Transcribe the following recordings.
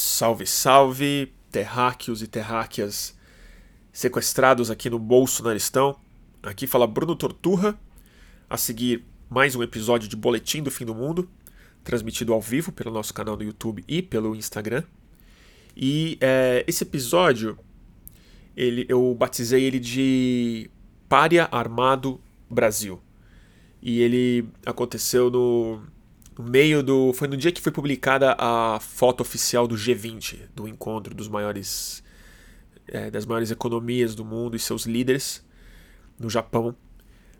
Salve, salve, terráqueos e terráqueas sequestrados aqui no Bolsonaristão. Aqui fala Bruno Torturra. A seguir, mais um episódio de Boletim do Fim do Mundo, transmitido ao vivo pelo nosso canal no YouTube e pelo Instagram. E é, esse episódio, ele, eu batizei ele de Pária Armado Brasil. E ele aconteceu no no meio do. Foi no dia que foi publicada a foto oficial do G20, do encontro dos maiores. É, das maiores economias do mundo e seus líderes no Japão,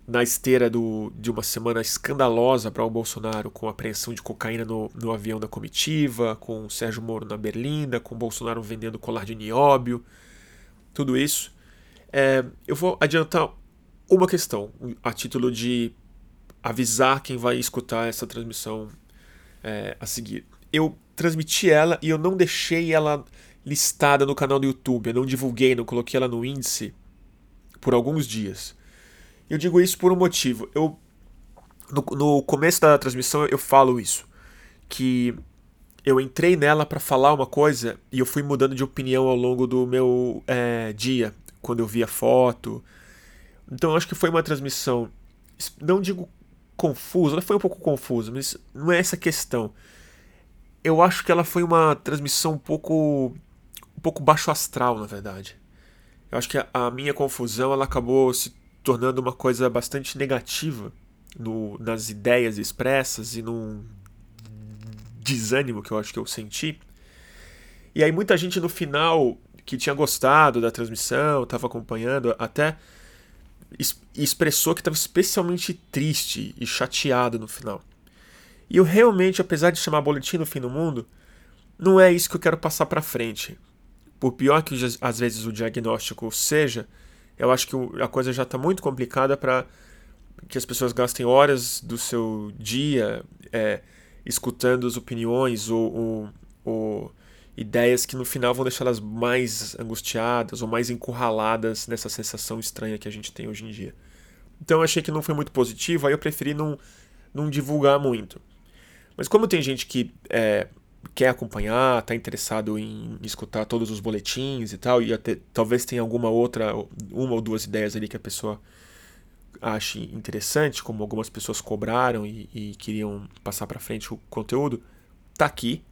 na esteira do, de uma semana escandalosa para o Bolsonaro, com a apreensão de cocaína no, no avião da comitiva, com o Sérgio Moro na Berlinda, com o Bolsonaro vendendo colar de nióbio, tudo isso. É, eu vou adiantar uma questão, a título de avisar quem vai escutar essa transmissão é, a seguir. Eu transmiti ela e eu não deixei ela listada no canal do YouTube, eu não divulguei, não coloquei ela no índice por alguns dias. Eu digo isso por um motivo. Eu no, no começo da transmissão eu falo isso, que eu entrei nela para falar uma coisa e eu fui mudando de opinião ao longo do meu é, dia, quando eu vi a foto. Então eu acho que foi uma transmissão, não digo confusa, ela foi um pouco confusa, mas não é essa a questão. Eu acho que ela foi uma transmissão um pouco um pouco baixo astral, na verdade. Eu acho que a, a minha confusão ela acabou se tornando uma coisa bastante negativa no, nas ideias expressas e num desânimo que eu acho que eu senti. E aí muita gente no final que tinha gostado da transmissão, estava acompanhando, até expressou que estava especialmente triste e chateado no final. E eu realmente, apesar de chamar boletim no fim do mundo, não é isso que eu quero passar para frente. Por pior que às vezes o diagnóstico seja, eu acho que a coisa já está muito complicada para que as pessoas gastem horas do seu dia é, escutando as opiniões ou, ou, ou ideias que no final vão deixá-las mais angustiadas ou mais encurraladas nessa sensação estranha que a gente tem hoje em dia. Então eu achei que não foi muito positivo, aí eu preferi não, não divulgar muito. Mas como tem gente que é, quer acompanhar, está interessado em escutar todos os boletins e tal, e até, talvez tenha alguma outra, uma ou duas ideias ali que a pessoa ache interessante, como algumas pessoas cobraram e, e queriam passar para frente o conteúdo, tá aqui.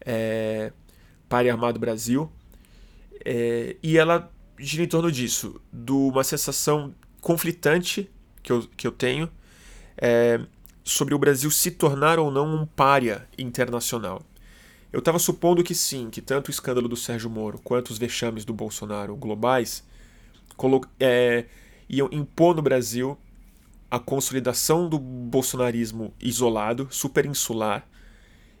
É, Pare Armado Brasil. É, e ela gira em torno disso, de uma sensação conflitante que eu, que eu tenho é, sobre o Brasil se tornar ou não um pária internacional. Eu estava supondo que sim, que tanto o escândalo do Sérgio Moro quanto os vexames do Bolsonaro globais é, iam impor no Brasil a consolidação do bolsonarismo isolado, super insular,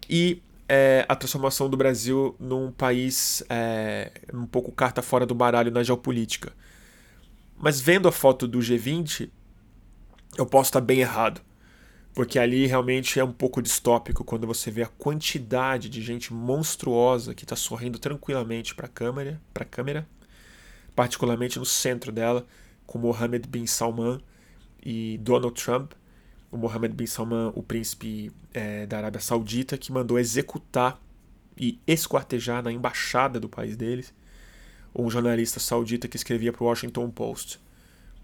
e é, a transformação do Brasil num país é, um pouco carta fora do baralho na geopolítica. Mas vendo a foto do G20, eu posso estar bem errado. Porque ali realmente é um pouco distópico quando você vê a quantidade de gente monstruosa que está sorrindo tranquilamente para a câmera, câmera, particularmente no centro dela, com Mohammed bin Salman e Donald Trump o Mohammed bin Salman, o príncipe é, da Arábia Saudita, que mandou executar e esquartejar na embaixada do país deles um jornalista saudita que escrevia para o Washington Post.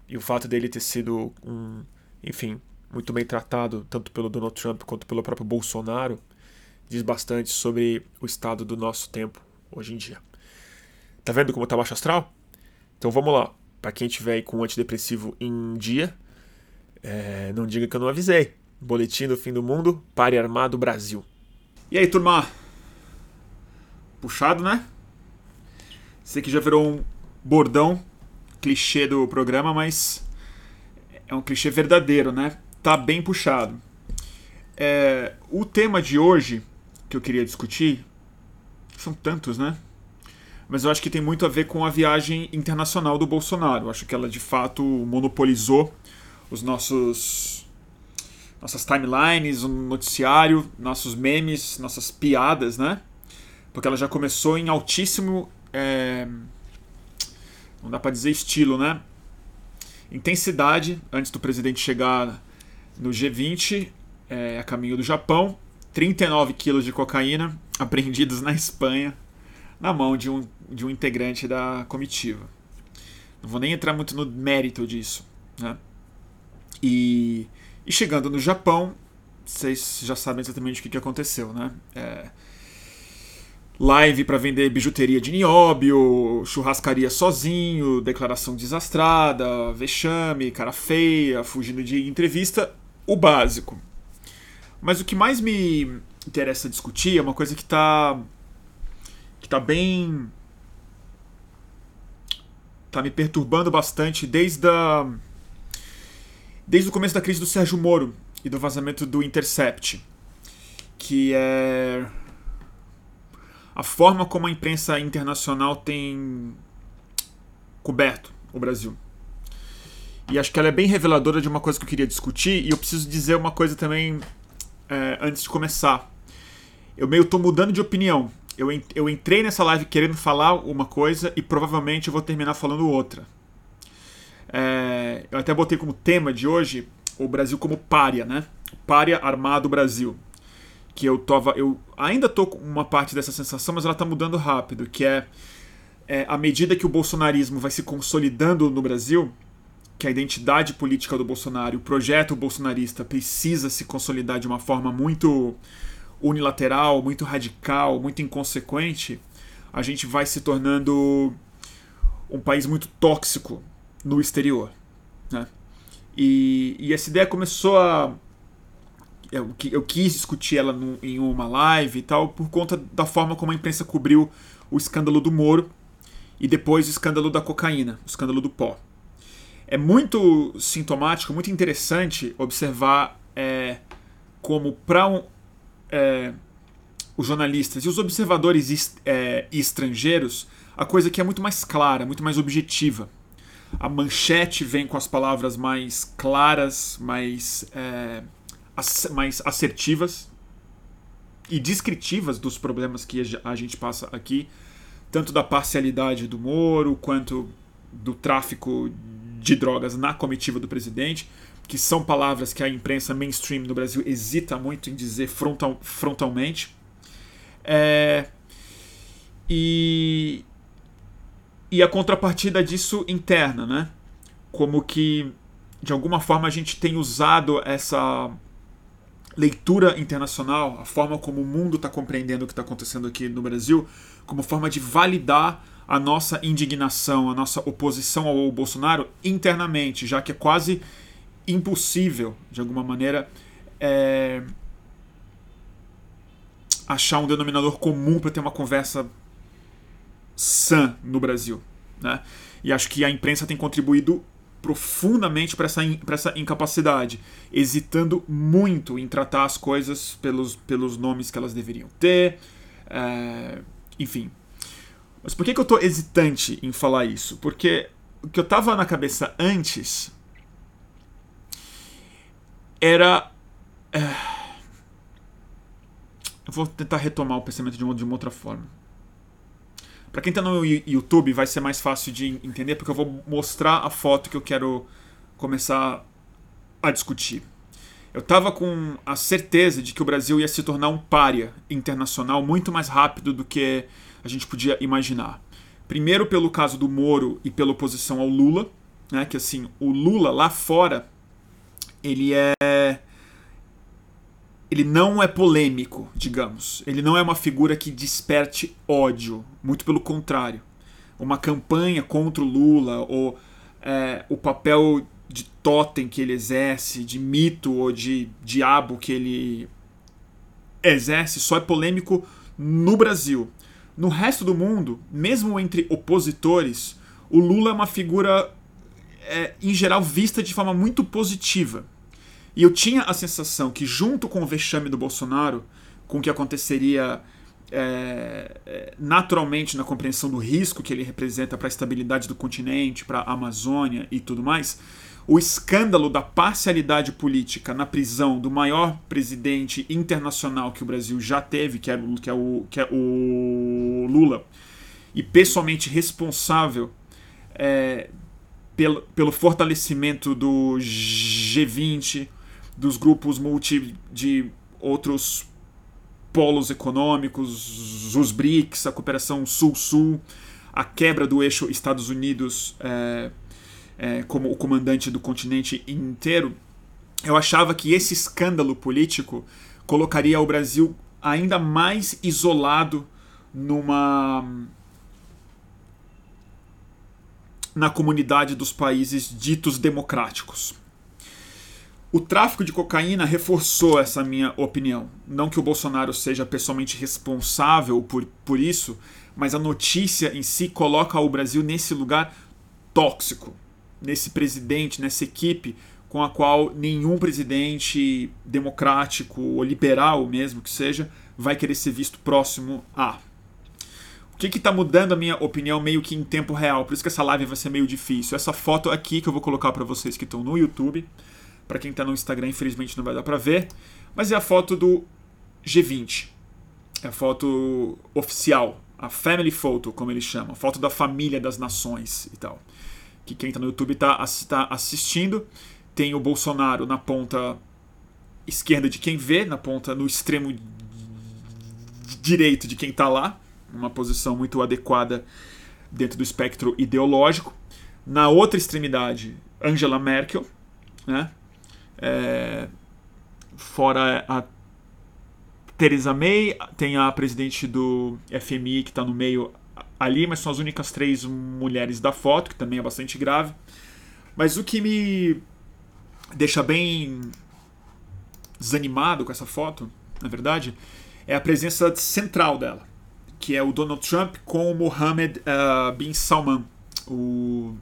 E o fato dele ter sido um, enfim, muito bem tratado tanto pelo Donald Trump quanto pelo próprio Bolsonaro diz bastante sobre o estado do nosso tempo hoje em dia. Tá vendo como tá baixo astral? Então vamos lá. Para quem tiver com antidepressivo em dia, é, não diga que eu não avisei. Boletim do fim do mundo, pare armado Brasil. E aí, turma? Puxado, né? Sei que já virou um bordão, clichê do programa, mas é um clichê verdadeiro, né? Tá bem puxado. É, o tema de hoje que eu queria discutir são tantos, né? Mas eu acho que tem muito a ver com a viagem internacional do Bolsonaro. Eu acho que ela de fato monopolizou os nossos nossas timelines, o noticiário, nossos memes, nossas piadas, né? Porque ela já começou em altíssimo, é... não dá para dizer estilo, né? Intensidade antes do presidente chegar no G20, é, a caminho do Japão. 39 quilos de cocaína apreendidos na Espanha na mão de um, de um integrante da comitiva. Não vou nem entrar muito no mérito disso. Né? E, e chegando no Japão, vocês já sabem exatamente o que, que aconteceu. Né? É, live para vender bijuteria de nióbio, churrascaria sozinho, declaração desastrada, vexame, cara feia, fugindo de entrevista, o básico. Mas o que mais me interessa discutir é uma coisa que está que tá bem tá me perturbando bastante desde a, desde o começo da crise do Sérgio Moro e do vazamento do Intercept, que é a forma como a imprensa internacional tem coberto o Brasil. E acho que ela é bem reveladora de uma coisa que eu queria discutir, e eu preciso dizer uma coisa também é, antes de começar. Eu meio tô mudando de opinião eu, eu entrei nessa live querendo falar uma coisa e provavelmente eu vou terminar falando outra. É, eu até botei como tema de hoje o Brasil como párea, né? Párea armado Brasil. Que eu tava. Eu ainda tô com uma parte dessa sensação, mas ela tá mudando rápido, que é, é à medida que o bolsonarismo vai se consolidando no Brasil, que a identidade política do Bolsonaro, o projeto bolsonarista precisa se consolidar de uma forma muito unilateral, muito radical, muito inconsequente, a gente vai se tornando um país muito tóxico no exterior. Né? E, e essa ideia começou a. Eu, eu quis discutir ela no, em uma live e tal, por conta da forma como a imprensa cobriu o escândalo do Moro e depois o escândalo da cocaína, o escândalo do pó. É muito sintomático, muito interessante observar é, como, para um, é, os jornalistas e os observadores é, estrangeiros, a coisa aqui é muito mais clara, muito mais objetiva. A manchete vem com as palavras mais claras, mais, é, mais assertivas e descritivas dos problemas que a gente passa aqui, tanto da parcialidade do Moro quanto do tráfico de drogas na comitiva do presidente que são palavras que a imprensa mainstream no Brasil hesita muito em dizer frontal, frontalmente. É, e, e a contrapartida disso interna, né? Como que, de alguma forma, a gente tem usado essa leitura internacional, a forma como o mundo está compreendendo o que está acontecendo aqui no Brasil, como forma de validar a nossa indignação, a nossa oposição ao Bolsonaro internamente, já que é quase impossível, de alguma maneira, é, achar um denominador comum para ter uma conversa sã no Brasil. Né? E acho que a imprensa tem contribuído profundamente para essa, essa incapacidade, hesitando muito em tratar as coisas pelos, pelos nomes que elas deveriam ter. É, enfim. Mas por que, que eu estou hesitante em falar isso? Porque o que eu estava na cabeça antes era. É... Eu vou tentar retomar o pensamento de uma, de uma outra forma. Para quem está no YouTube, vai ser mais fácil de entender, porque eu vou mostrar a foto que eu quero começar a discutir. Eu estava com a certeza de que o Brasil ia se tornar um pária internacional muito mais rápido do que a gente podia imaginar. Primeiro pelo caso do Moro e pela oposição ao Lula, né, que assim, o Lula lá fora ele é ele não é polêmico, digamos. Ele não é uma figura que desperte ódio, muito pelo contrário. Uma campanha contra o Lula ou é, o papel de totem que ele exerce, de mito ou de diabo que ele exerce, só é polêmico no Brasil. No resto do mundo, mesmo entre opositores, o Lula é uma figura, é, em geral, vista de forma muito positiva. E eu tinha a sensação que, junto com o vexame do Bolsonaro, com o que aconteceria é, é naturalmente na compreensão do risco que ele representa para a estabilidade do continente, para a Amazônia e tudo mais, o escândalo da parcialidade política na prisão do maior presidente internacional que o Brasil já teve, que é, que é, o, que é o Lula, e pessoalmente responsável é, pelo, pelo fortalecimento do G20, dos grupos multi de outros polos econômicos, os BRICS, a cooperação Sul-Sul, a quebra do eixo Estados Unidos é, é, como o comandante do continente inteiro, eu achava que esse escândalo político colocaria o Brasil ainda mais isolado numa na comunidade dos países ditos democráticos. O tráfico de cocaína reforçou essa minha opinião. Não que o Bolsonaro seja pessoalmente responsável por, por isso, mas a notícia em si coloca o Brasil nesse lugar tóxico, nesse presidente, nessa equipe com a qual nenhum presidente democrático ou liberal mesmo que seja vai querer ser visto próximo a. O que está mudando a minha opinião meio que em tempo real? Por isso que essa live vai ser meio difícil. Essa foto aqui que eu vou colocar para vocês que estão no YouTube, para quem está no Instagram infelizmente não vai dar para ver, mas é a foto do G20. É a foto oficial, a family photo, como eles chamam, a foto da família das nações e tal. Que quem está no YouTube está tá assistindo. Tem o Bolsonaro na ponta esquerda de quem vê, na ponta no extremo direito de quem está lá, uma posição muito adequada dentro do espectro ideológico. Na outra extremidade, Angela Merkel, né? É, fora a Theresa May, tem a presidente do FMI que está no meio ali, mas são as únicas três mulheres da foto, que também é bastante grave. Mas o que me deixa bem desanimado com essa foto, na verdade, é a presença central dela, que é o Donald Trump com o Mohammed uh, bin Salman, o,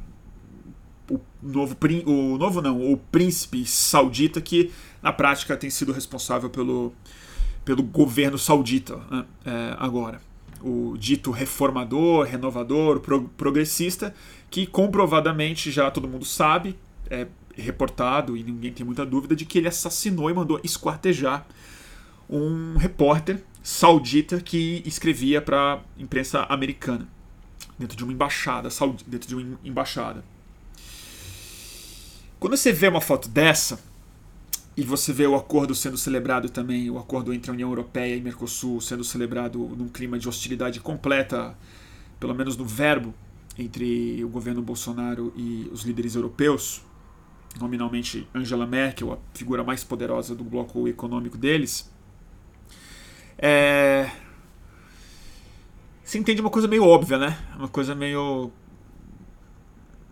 o novo o novo não, o príncipe saudita que na prática tem sido responsável pelo pelo governo saudita né, é, agora. O dito reformador, renovador, pro, progressista, que comprovadamente já todo mundo sabe, é reportado e ninguém tem muita dúvida de que ele assassinou e mandou esquartejar um repórter saudita que escrevia para a imprensa americana dentro de uma embaixada, dentro de uma embaixada. Quando você vê uma foto dessa e você vê o acordo sendo celebrado também, o acordo entre a União Europeia e Mercosul sendo celebrado num clima de hostilidade completa, pelo menos no verbo, entre o governo Bolsonaro e os líderes europeus, nominalmente Angela Merkel, a figura mais poderosa do bloco econômico deles, é... se entende uma coisa meio óbvia, né? Uma coisa meio.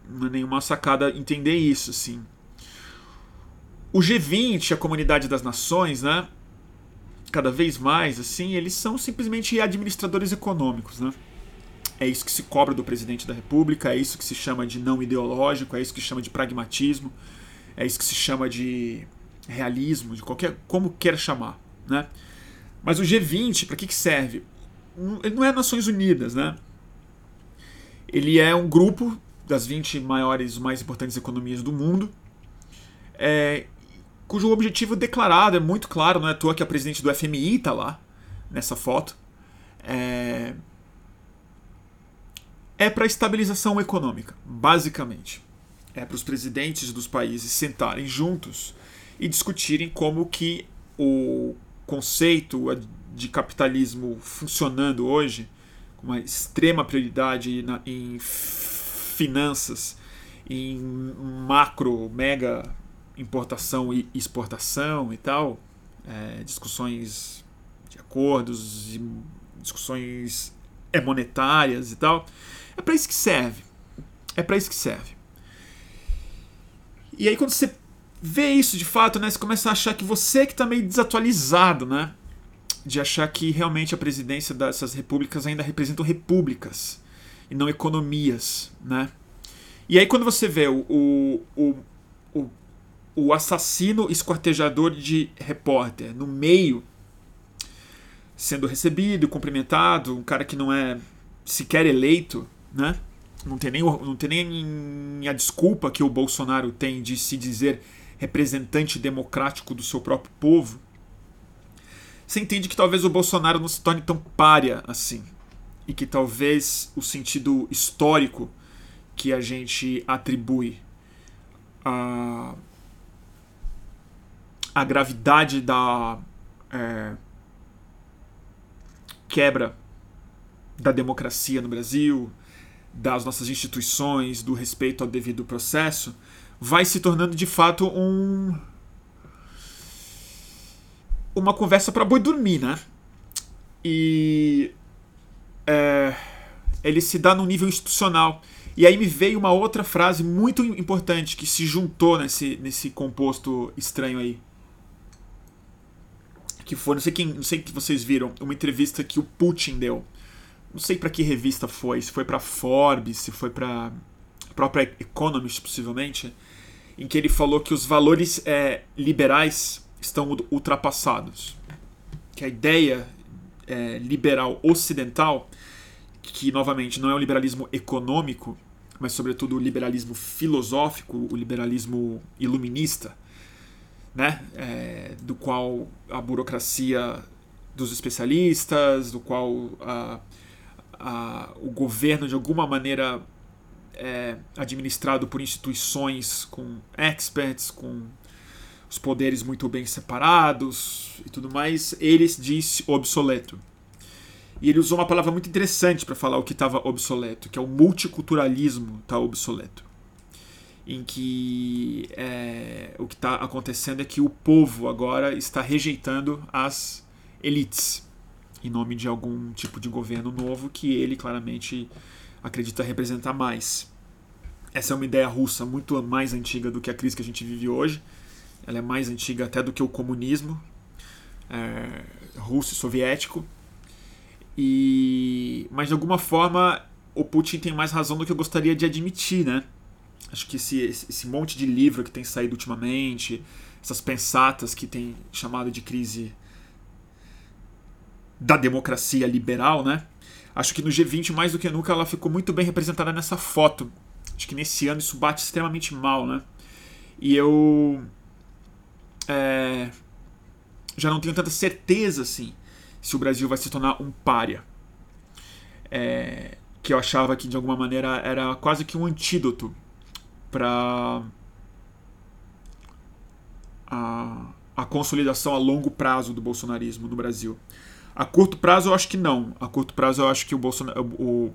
Não é nenhuma sacada entender isso, assim. O G20, a comunidade das nações, né? Cada vez mais, assim, eles são simplesmente administradores econômicos, né? É isso que se cobra do presidente da República, é isso que se chama de não ideológico, é isso que se chama de pragmatismo, é isso que se chama de realismo, de qualquer como queira chamar, né? Mas o G20, para que, que serve? Ele não é Nações Unidas, né? Ele é um grupo das 20 maiores, mais importantes economias do mundo, é, cujo objetivo declarado é muito claro, não é à toa que a presidente do FMI está lá, nessa foto. É, é para estabilização econômica, basicamente. É para os presidentes dos países sentarem juntos e discutirem como que o conceito de capitalismo funcionando hoje, com uma extrema prioridade na, em finanças, em macro, mega importação e exportação e tal, é, discussões de acordos, discussões monetárias e tal, é para isso que serve. É para isso que serve. E aí quando você vê isso de fato, né, você começa a achar que você que está meio desatualizado, né? De achar que realmente a presidência dessas repúblicas ainda representam repúblicas e não economias, né? E aí quando você vê o, o, o, o, o assassino esquartejador de repórter no meio sendo recebido, cumprimentado, um cara que não é sequer eleito, né? Não tem, nem, não tem nem a desculpa que o Bolsonaro tem de se dizer representante democrático do seu próprio povo. Você entende que talvez o Bolsonaro não se torne tão párea assim. E que talvez o sentido histórico que a gente atribui a, a gravidade da, é, quebra da democracia no Brasil, das nossas instituições, do respeito ao devido processo, vai se tornando de fato um uma conversa para boi dormir, né? E é, ele se dá no nível institucional. E aí me veio uma outra frase muito importante que se juntou nesse, nesse composto estranho aí. Que foi, não sei quem, não sei que vocês viram, uma entrevista que o Putin deu. Não sei para que revista foi, se foi para Forbes, se foi para própria Economist possivelmente, em que ele falou que os valores é, liberais estão ultrapassados. Que a ideia é, liberal ocidental, que novamente não é o liberalismo econômico, mas sobretudo o liberalismo filosófico, o liberalismo iluminista, né? É, do qual a burocracia dos especialistas, do qual a, a, o governo de alguma maneira é administrado por instituições com experts, com os poderes muito bem separados e tudo mais, ele disse obsoleto. E ele usou uma palavra muito interessante para falar o que estava obsoleto, que é o multiculturalismo está obsoleto. Em que é, o que está acontecendo é que o povo agora está rejeitando as elites em nome de algum tipo de governo novo que ele claramente acredita representar mais. Essa é uma ideia russa muito mais antiga do que a crise que a gente vive hoje ela é mais antiga até do que o comunismo é, russo e soviético. E, mas de alguma forma o Putin tem mais razão do que eu gostaria de admitir, né? Acho que esse, esse monte de livro que tem saído ultimamente, essas pensatas que tem chamado de crise da democracia liberal, né? Acho que no G20, mais do que nunca, ela ficou muito bem representada nessa foto. Acho que nesse ano isso bate extremamente mal, né? E eu é, já não tenho tanta certeza assim se o Brasil vai se tornar um pária. É, que eu achava que de alguma maneira era quase que um antídoto para a, a consolidação a longo prazo do bolsonarismo no Brasil. A curto prazo eu acho que não. A curto prazo eu acho que o, Bolsonaro, o,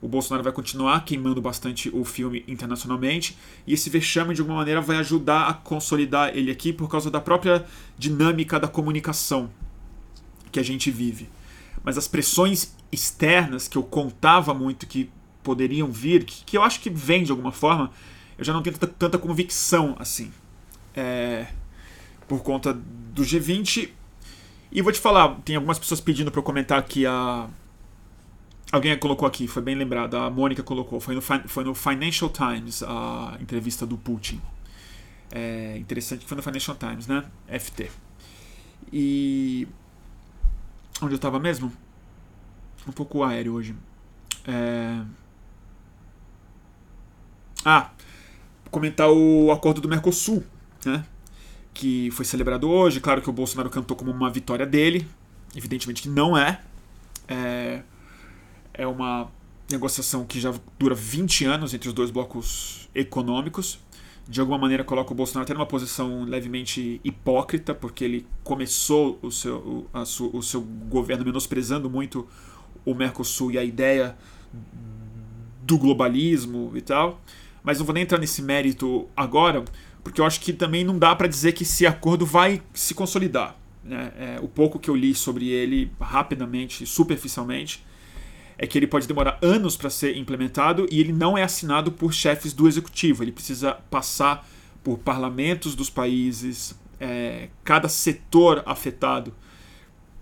o Bolsonaro vai continuar queimando bastante o filme internacionalmente, e esse vexame, de alguma maneira, vai ajudar a consolidar ele aqui por causa da própria dinâmica da comunicação que a gente vive. Mas as pressões externas que eu contava muito que poderiam vir, que, que eu acho que vem de alguma forma, eu já não tenho tanta, convicção assim. É, por conta do G20. E vou te falar, tem algumas pessoas pedindo para eu comentar aqui a Alguém colocou aqui, foi bem lembrado, a Mônica colocou, foi no, foi no Financial Times a entrevista do Putin. É interessante que foi no Financial Times, né? FT. E. Onde eu estava mesmo? Um pouco aéreo hoje. É... Ah, comentar o acordo do Mercosul, né? Que foi celebrado hoje. Claro que o Bolsonaro cantou como uma vitória dele. Evidentemente que não é. é é uma negociação que já dura 20 anos entre os dois blocos econômicos. De alguma maneira coloca o Bolsonaro até numa posição levemente hipócrita, porque ele começou o seu, o, a su, o seu governo menosprezando muito o Mercosul e a ideia do globalismo e tal. Mas não vou nem entrar nesse mérito agora, porque eu acho que também não dá para dizer que esse acordo vai se consolidar. Né? É, o pouco que eu li sobre ele rapidamente, superficialmente, é que ele pode demorar anos para ser implementado e ele não é assinado por chefes do executivo. Ele precisa passar por parlamentos dos países, é, cada setor afetado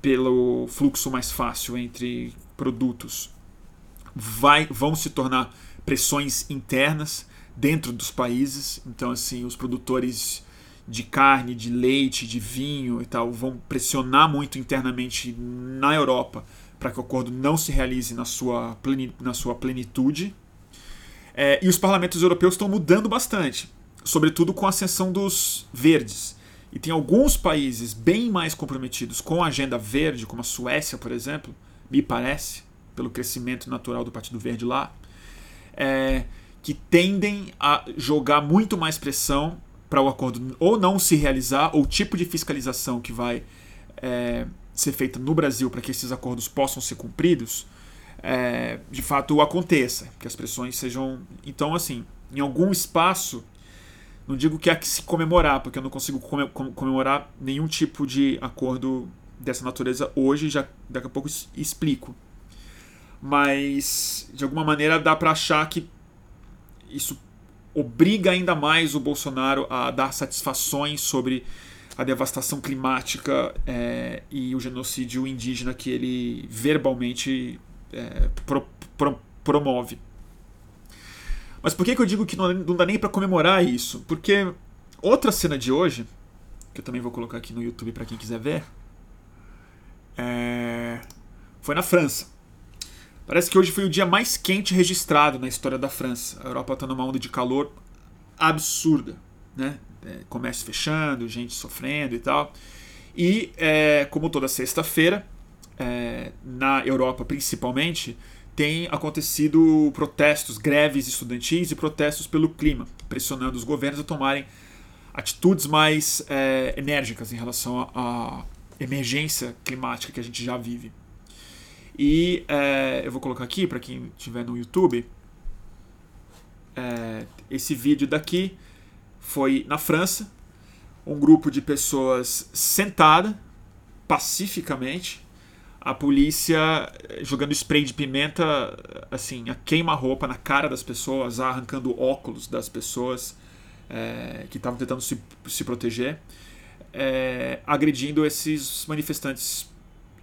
pelo fluxo mais fácil entre produtos vai, vão se tornar pressões internas dentro dos países. Então, assim, os produtores de carne, de leite, de vinho e tal vão pressionar muito internamente na Europa para que o acordo não se realize na sua, na sua plenitude. É, e os parlamentos europeus estão mudando bastante, sobretudo com a ascensão dos verdes. E tem alguns países bem mais comprometidos com a agenda verde, como a Suécia, por exemplo, me parece, pelo crescimento natural do Partido Verde lá, é, que tendem a jogar muito mais pressão para o acordo ou não se realizar, ou o tipo de fiscalização que vai é, ser feita no Brasil para que esses acordos possam ser cumpridos, é, de fato aconteça, que as pressões sejam. Então, assim, em algum espaço, não digo que há que se comemorar, porque eu não consigo comemorar nenhum tipo de acordo dessa natureza hoje, já daqui a pouco explico. Mas, de alguma maneira, dá para achar que isso obriga ainda mais o Bolsonaro a dar satisfações sobre a devastação climática é, e o genocídio indígena que ele verbalmente é, pro, pro, promove. Mas por que, que eu digo que não, não dá nem para comemorar isso? Porque outra cena de hoje, que eu também vou colocar aqui no YouTube para quem quiser ver, é, foi na França. Parece que hoje foi o dia mais quente registrado na história da França. A Europa está numa onda de calor absurda, né? É, comércio fechando, gente sofrendo e tal. E, é, como toda sexta-feira, é, na Europa principalmente, tem acontecido protestos, greves estudantis e protestos pelo clima, pressionando os governos a tomarem atitudes mais é, enérgicas em relação à emergência climática que a gente já vive. E é, eu vou colocar aqui para quem estiver no YouTube. É, esse vídeo daqui foi na França, um grupo de pessoas sentada pacificamente, a polícia eh, jogando spray de pimenta, assim, a queima-roupa na cara das pessoas, arrancando óculos das pessoas é, que estavam tentando se, se proteger, é, agredindo esses manifestantes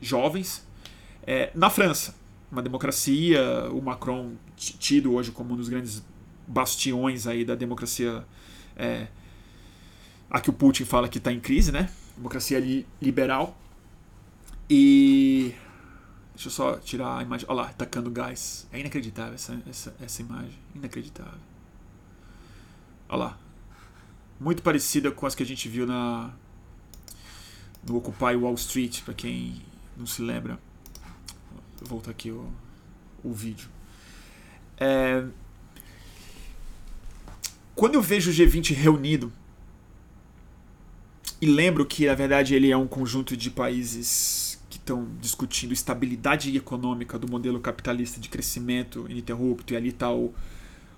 jovens é, na França. Uma democracia, o Macron tido hoje como um dos grandes bastiões aí da democracia é, a que o Putin fala que está em crise, né? Democracia li liberal. E. Deixa eu só tirar a imagem. Olha lá, tacando gás. É inacreditável essa, essa, essa imagem. Inacreditável. Olha lá. Muito parecida com as que a gente viu na. No Occupy Wall Street, para quem não se lembra. Vou voltar aqui o, o vídeo. É, quando eu vejo o G20 reunido e lembro que na verdade ele é um conjunto de países que estão discutindo estabilidade econômica do modelo capitalista de crescimento ininterrupto e ali está o,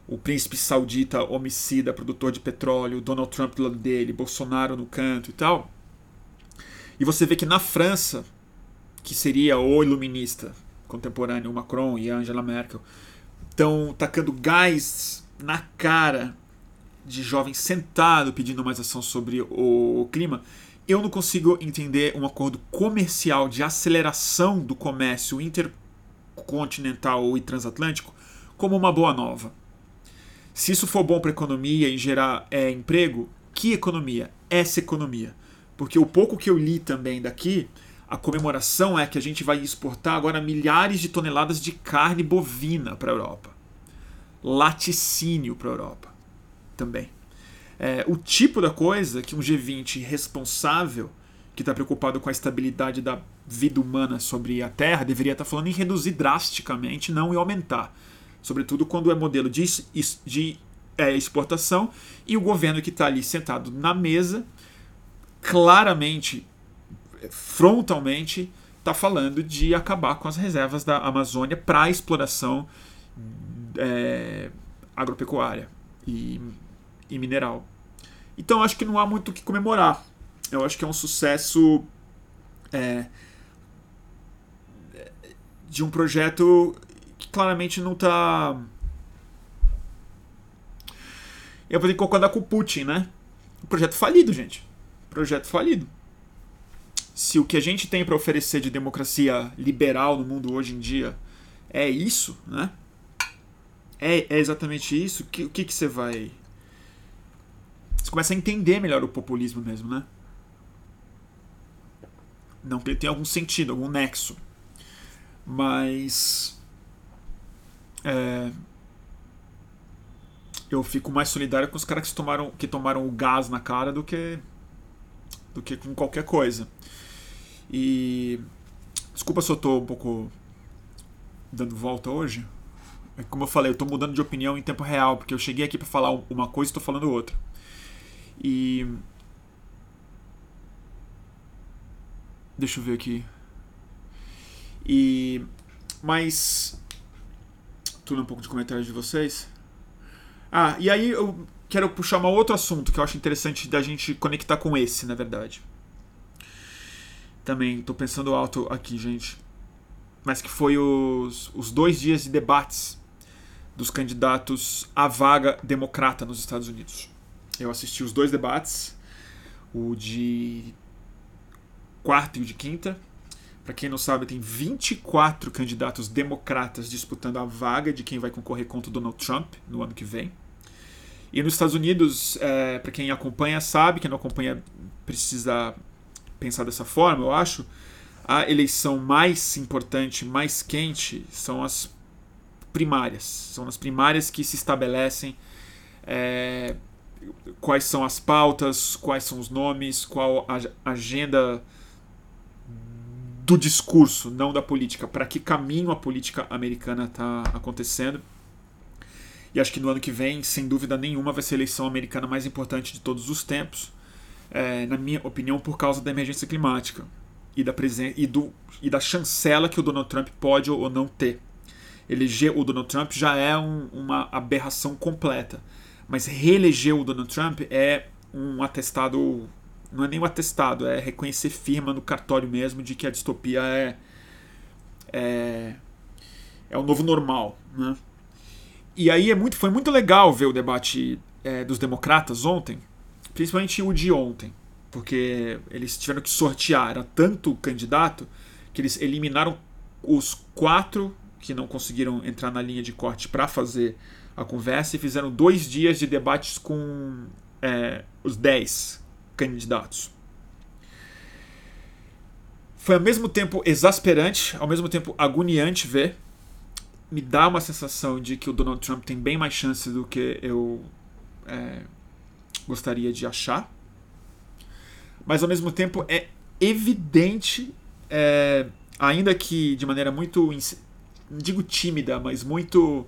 o príncipe saudita homicida, produtor de petróleo, Donald Trump do lado dele, Bolsonaro no canto e tal. E você vê que na França, que seria o iluminista contemporâneo, Macron e Angela Merkel, estão tacando gás na cara de jovem sentado pedindo mais ação sobre o clima, eu não consigo entender um acordo comercial de aceleração do comércio intercontinental e transatlântico como uma boa nova. Se isso for bom para a economia e gerar é, emprego, que economia? Essa economia. Porque o pouco que eu li também daqui, a comemoração é que a gente vai exportar agora milhares de toneladas de carne bovina para a Europa. Laticínio para a Europa também. É, o tipo da coisa que um G20 responsável, que está preocupado com a estabilidade da vida humana sobre a Terra, deveria estar tá falando em reduzir drasticamente, não em aumentar. Sobretudo quando é modelo de, de é, exportação e o governo que está ali sentado na mesa, claramente, frontalmente, está falando de acabar com as reservas da Amazônia para exploração é, agropecuária. E e mineral. Então acho que não há muito o que comemorar. Eu acho que é um sucesso é, de um projeto que claramente não está. Eu vou ter que concordar com o Putin, né? Um projeto falido, gente. Projeto falido. Se o que a gente tem para oferecer de democracia liberal no mundo hoje em dia é isso, né? É, é exatamente isso. O que, que, que você vai você começa a entender melhor o populismo mesmo, né? Não que ele tenha algum sentido, algum nexo. Mas. É, eu fico mais solidário com os caras que tomaram, que tomaram o gás na cara do que. do que com qualquer coisa. E. Desculpa se eu tô um pouco dando volta hoje. É como eu falei, eu tô mudando de opinião em tempo real, porque eu cheguei aqui para falar uma coisa e tô falando outra. E. Deixa eu ver aqui. E mas tudo um pouco de comentários de vocês. Ah, e aí eu quero puxar um outro assunto que eu acho interessante da gente conectar com esse, na verdade. Também estou pensando alto aqui, gente. Mas que foi os, os dois dias de debates dos candidatos à vaga democrata nos Estados Unidos. Eu assisti os dois debates, o de quarta e o de quinta. Para quem não sabe, tem 24 candidatos democratas disputando a vaga de quem vai concorrer contra o Donald Trump no ano que vem. E nos Estados Unidos, é, para quem acompanha sabe, quem não acompanha precisa pensar dessa forma, eu acho. A eleição mais importante, mais quente, são as primárias. São as primárias que se estabelecem é, quais são as pautas, quais são os nomes, qual a agenda do discurso, não da política, para que caminho a política americana está acontecendo. E acho que no ano que vem, sem dúvida nenhuma, vai ser a eleição americana mais importante de todos os tempos, é, na minha opinião, por causa da emergência climática e da, e, do, e da chancela que o Donald Trump pode ou não ter. Eleger o Donald Trump já é um, uma aberração completa, mas reeleger o Donald Trump é um atestado. Não é nem um atestado, é reconhecer firma no cartório mesmo de que a distopia é. é, é o novo normal. Né? E aí é muito, foi muito legal ver o debate é, dos democratas ontem, principalmente o de ontem, porque eles tiveram que sortear, era tanto candidato que eles eliminaram os quatro que não conseguiram entrar na linha de corte para fazer a conversa e fizeram dois dias de debates com é, os dez candidatos. Foi ao mesmo tempo exasperante, ao mesmo tempo agoniante ver me dá uma sensação de que o Donald Trump tem bem mais chance do que eu é, gostaria de achar. Mas ao mesmo tempo é evidente, é, ainda que de maneira muito, não digo tímida, mas muito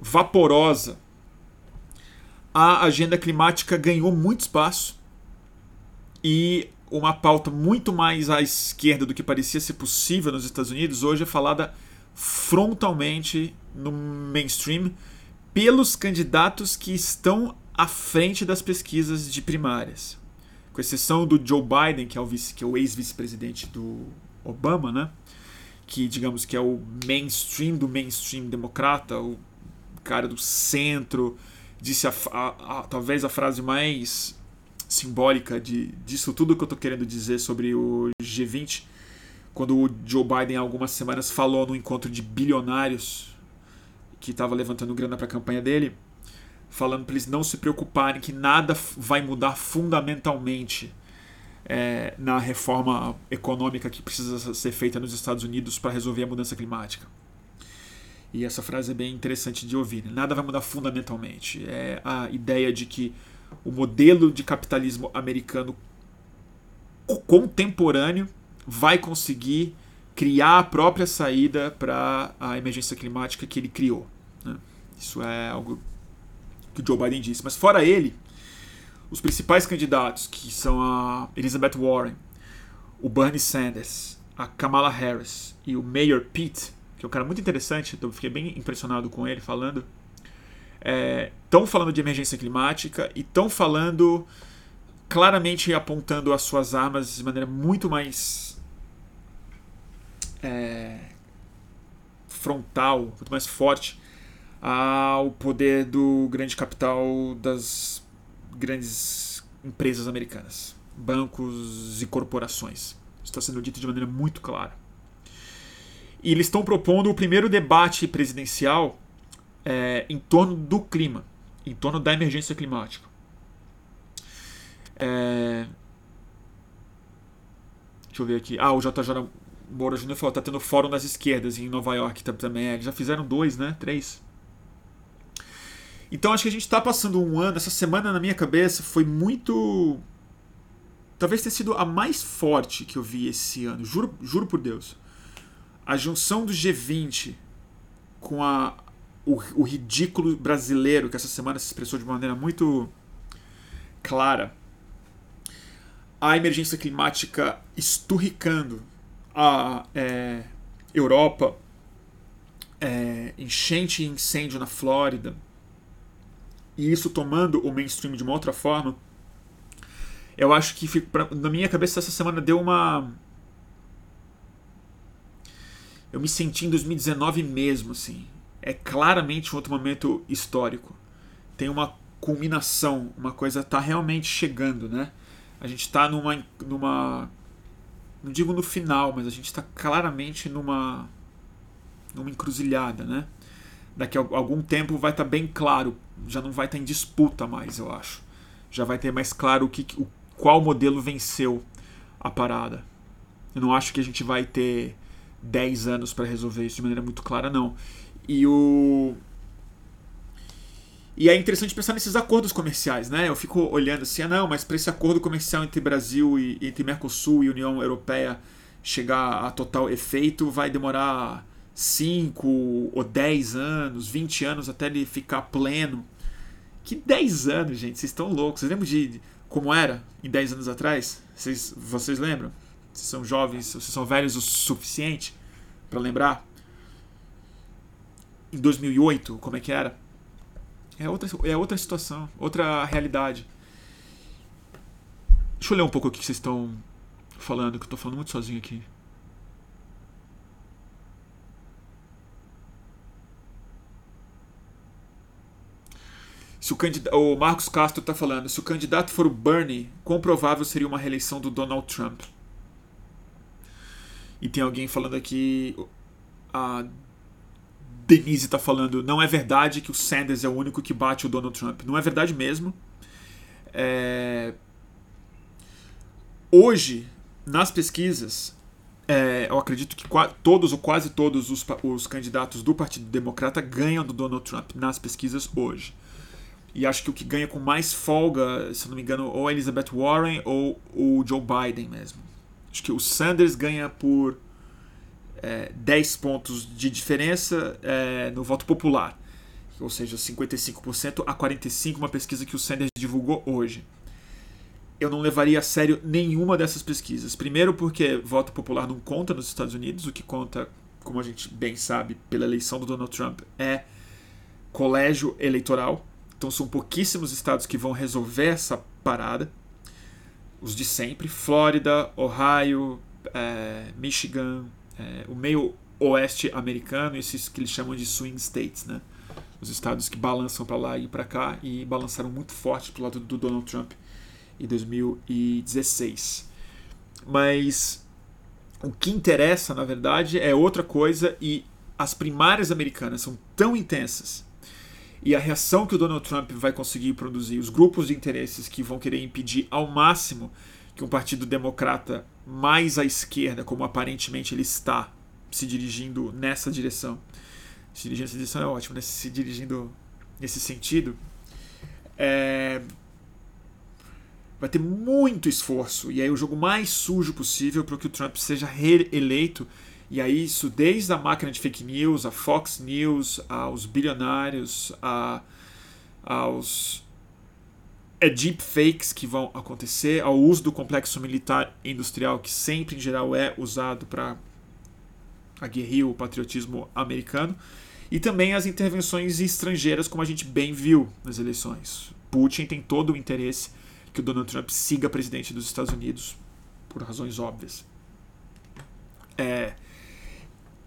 vaporosa, a agenda climática ganhou muito espaço e uma pauta muito mais à esquerda do que parecia ser possível nos Estados Unidos hoje é falada frontalmente no mainstream pelos candidatos que estão à frente das pesquisas de primárias. Com exceção do Joe Biden, que é o, vice, que é o ex-vice-presidente do Obama, né? que digamos que é o mainstream do mainstream democrata, o cara do centro, disse a, a, a, talvez a frase mais simbólica de, disso tudo que eu estou querendo dizer sobre o G20, quando o Joe Biden, há algumas semanas, falou no encontro de bilionários que estava levantando grana para a campanha dele, falando para eles não se preocuparem que nada vai mudar fundamentalmente é, na reforma econômica que precisa ser feita nos Estados Unidos para resolver a mudança climática. E essa frase é bem interessante de ouvir. Né? Nada vai mudar fundamentalmente. É a ideia de que o modelo de capitalismo americano contemporâneo vai conseguir criar a própria saída para a emergência climática que ele criou. Né? Isso é algo que o Joe Biden disse. Mas fora ele, os principais candidatos, que são a Elizabeth Warren, o Bernie Sanders, a Kamala Harris e o Mayor Pete, que é um cara muito interessante, eu fiquei bem impressionado com ele falando, estão é, falando de emergência climática e estão falando claramente apontando as suas armas de maneira muito mais é, frontal, muito mais forte ao poder do grande capital das grandes empresas americanas, bancos e corporações. Isso está sendo dito de maneira muito clara. E eles estão propondo o primeiro debate presidencial é, em torno do clima, em torno da emergência climática. É... Deixa eu ver aqui. Ah, o JJ Moura Júnior falou, tá tendo fórum das esquerdas em Nova York também. Já fizeram dois, né? Três. Então acho que a gente está passando um ano. Essa semana na minha cabeça foi muito. Talvez tenha sido a mais forte que eu vi esse ano. Juro, juro por Deus. A junção do G20 com a, o, o ridículo brasileiro, que essa semana se expressou de maneira muito clara. A emergência climática esturricando a, é, Europa, é, enchente e incêndio na Flórida, e isso tomando o mainstream de uma outra forma, eu acho que na minha cabeça essa semana deu uma. Eu me senti em 2019 mesmo, assim. É claramente um outro momento histórico. Tem uma culminação, uma coisa tá realmente chegando, né? A gente está numa, numa. Não digo no final, mas a gente está claramente numa. numa encruzilhada, né? Daqui a algum tempo vai estar tá bem claro, já não vai estar tá em disputa mais, eu acho. Já vai ter mais claro o que, o qual modelo venceu a parada. Eu não acho que a gente vai ter 10 anos para resolver isso de maneira muito clara, não. E o. E é interessante pensar nesses acordos comerciais, né? Eu fico olhando assim, ah, não, mas para esse acordo comercial entre Brasil e entre Mercosul e União Europeia chegar a total efeito, vai demorar 5 ou 10 anos, 20 anos até ele ficar pleno. Que 10 anos, gente? Vocês estão loucos. Vocês lembram de como era em 10 anos atrás? Vocês, vocês lembram? Vocês são jovens, vocês são velhos o suficiente para lembrar? Em 2008, como é que era? É outra, é outra situação, outra realidade. Deixa eu ler um pouco o que vocês estão falando, que eu estou falando muito sozinho aqui. Se o, candidato, o Marcos Castro está falando, se o candidato for o Bernie, quão provável seria uma reeleição do Donald Trump? E tem alguém falando aqui, a Denise está falando, não é verdade que o Sanders é o único que bate o Donald Trump. Não é verdade mesmo. É... Hoje, nas pesquisas, é, eu acredito que todos ou quase todos os, os candidatos do Partido Democrata ganham do Donald Trump nas pesquisas hoje. E acho que o que ganha com mais folga, se não me engano, ou a Elizabeth Warren ou o Joe Biden mesmo. Acho que o Sanders ganha por é, 10 pontos de diferença é, no voto popular. Ou seja, 55% a 45%, uma pesquisa que o Sanders divulgou hoje. Eu não levaria a sério nenhuma dessas pesquisas. Primeiro, porque voto popular não conta nos Estados Unidos, o que conta, como a gente bem sabe, pela eleição do Donald Trump é colégio eleitoral. Então são pouquíssimos estados que vão resolver essa parada. Os de sempre: Flórida, Ohio, é, Michigan, é, o meio oeste americano, esses que eles chamam de swing states, né? Os estados que balançam para lá e para cá e balançaram muito forte pro lado do Donald Trump em 2016. Mas o que interessa, na verdade, é outra coisa e as primárias americanas são tão intensas e a reação que o Donald Trump vai conseguir produzir, os grupos de interesses que vão querer impedir ao máximo que um partido democrata mais à esquerda, como aparentemente ele está se dirigindo nessa direção, se dirigindo nessa direção é ótimo, né? se dirigindo nesse sentido, é... vai ter muito esforço e aí o jogo mais sujo possível para que o Trump seja reeleito e aí isso desde a máquina de fake news, a Fox News, aos bilionários, a, aos é deepfakes que vão acontecer, ao uso do complexo militar industrial, que sempre em geral é usado para aguerrir o patriotismo americano, e também as intervenções estrangeiras, como a gente bem viu nas eleições. Putin tem todo o interesse que o Donald Trump siga presidente dos Estados Unidos, por razões óbvias. É,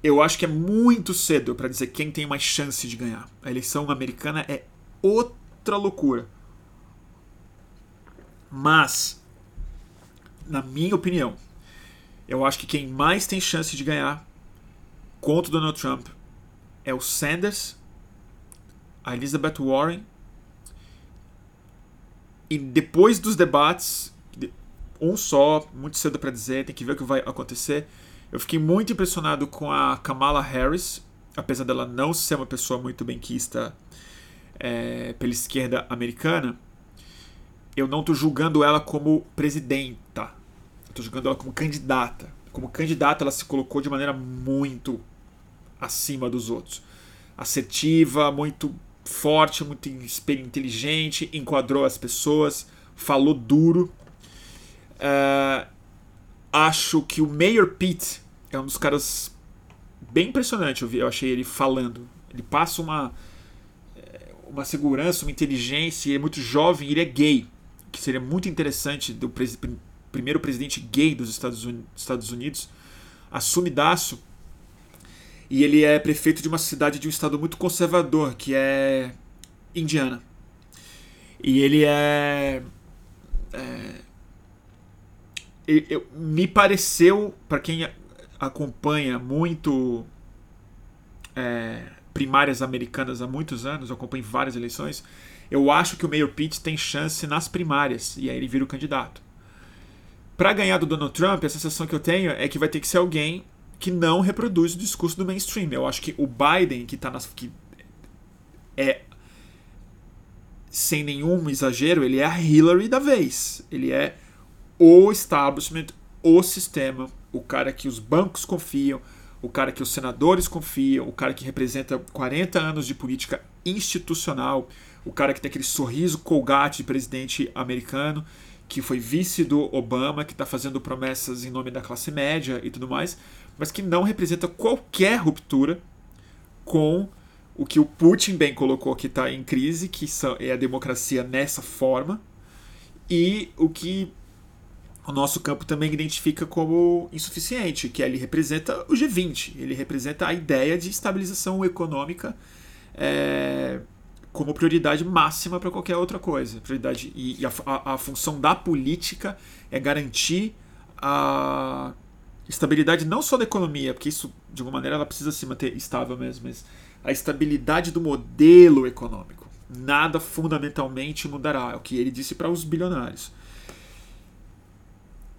eu acho que é muito cedo para dizer quem tem mais chance de ganhar. A eleição americana é outra loucura. Mas, na minha opinião, eu acho que quem mais tem chance de ganhar contra o Donald Trump é o Sanders, a Elizabeth Warren. E depois dos debates, um só, muito cedo para dizer, tem que ver o que vai acontecer. Eu fiquei muito impressionado com a Kamala Harris, apesar dela não ser uma pessoa muito benquista é, pela esquerda americana. Eu não estou julgando ela como presidenta, estou julgando ela como candidata. Como candidata, ela se colocou de maneira muito acima dos outros. Assertiva, muito forte, muito inteligente, enquadrou as pessoas, falou duro. Uh, acho que o Mayor Pete é um dos caras bem impressionante, eu, vi, eu achei ele falando. Ele passa uma, é, uma segurança, uma inteligência, ele é muito jovem, ele é gay, que seria muito interessante do primeiro presidente gay dos Estados Unidos, Estados Unidos assumidaço. E ele é prefeito de uma cidade de um estado muito conservador, que é Indiana. E ele é. é eu, me pareceu, para quem acompanha muito é, primárias americanas há muitos anos, eu acompanho várias eleições, eu acho que o Mayor Pete tem chance nas primárias, e aí ele vira o candidato. Para ganhar do Donald Trump, a sensação que eu tenho é que vai ter que ser alguém que não reproduz o discurso do mainstream. Eu acho que o Biden, que tá nas. que é. Sem nenhum exagero, ele é a Hillary da vez. Ele é o establishment, o sistema, o cara que os bancos confiam, o cara que os senadores confiam, o cara que representa 40 anos de política institucional, o cara que tem aquele sorriso colgate de presidente americano, que foi vice do Obama, que está fazendo promessas em nome da classe média e tudo mais, mas que não representa qualquer ruptura com o que o Putin bem colocou que está em crise, que é a democracia nessa forma, e o que o nosso campo também identifica como insuficiente, que ele representa o G20, ele representa a ideia de estabilização econômica é, como prioridade máxima para qualquer outra coisa. Prioridade, e, e a, a, a, função da política é garantir a estabilidade não só da economia, porque isso, de alguma maneira, ela precisa se manter estável mesmo, mas a estabilidade do modelo econômico. Nada fundamentalmente mudará, é o que ele disse para os bilionários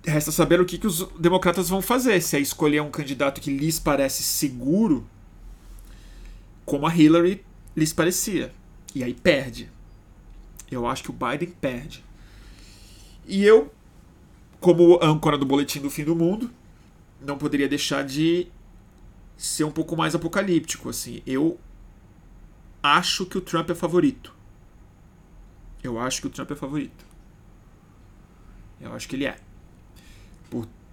resta saber o que, que os democratas vão fazer. Se é escolher um candidato que lhes parece seguro, como a Hillary lhes parecia. E aí perde. Eu acho que o Biden perde. E eu, como âncora do Boletim do Fim do Mundo, não poderia deixar de ser um pouco mais apocalíptico. Assim, eu acho que o Trump é favorito. Eu acho que o Trump é favorito. Eu acho que ele é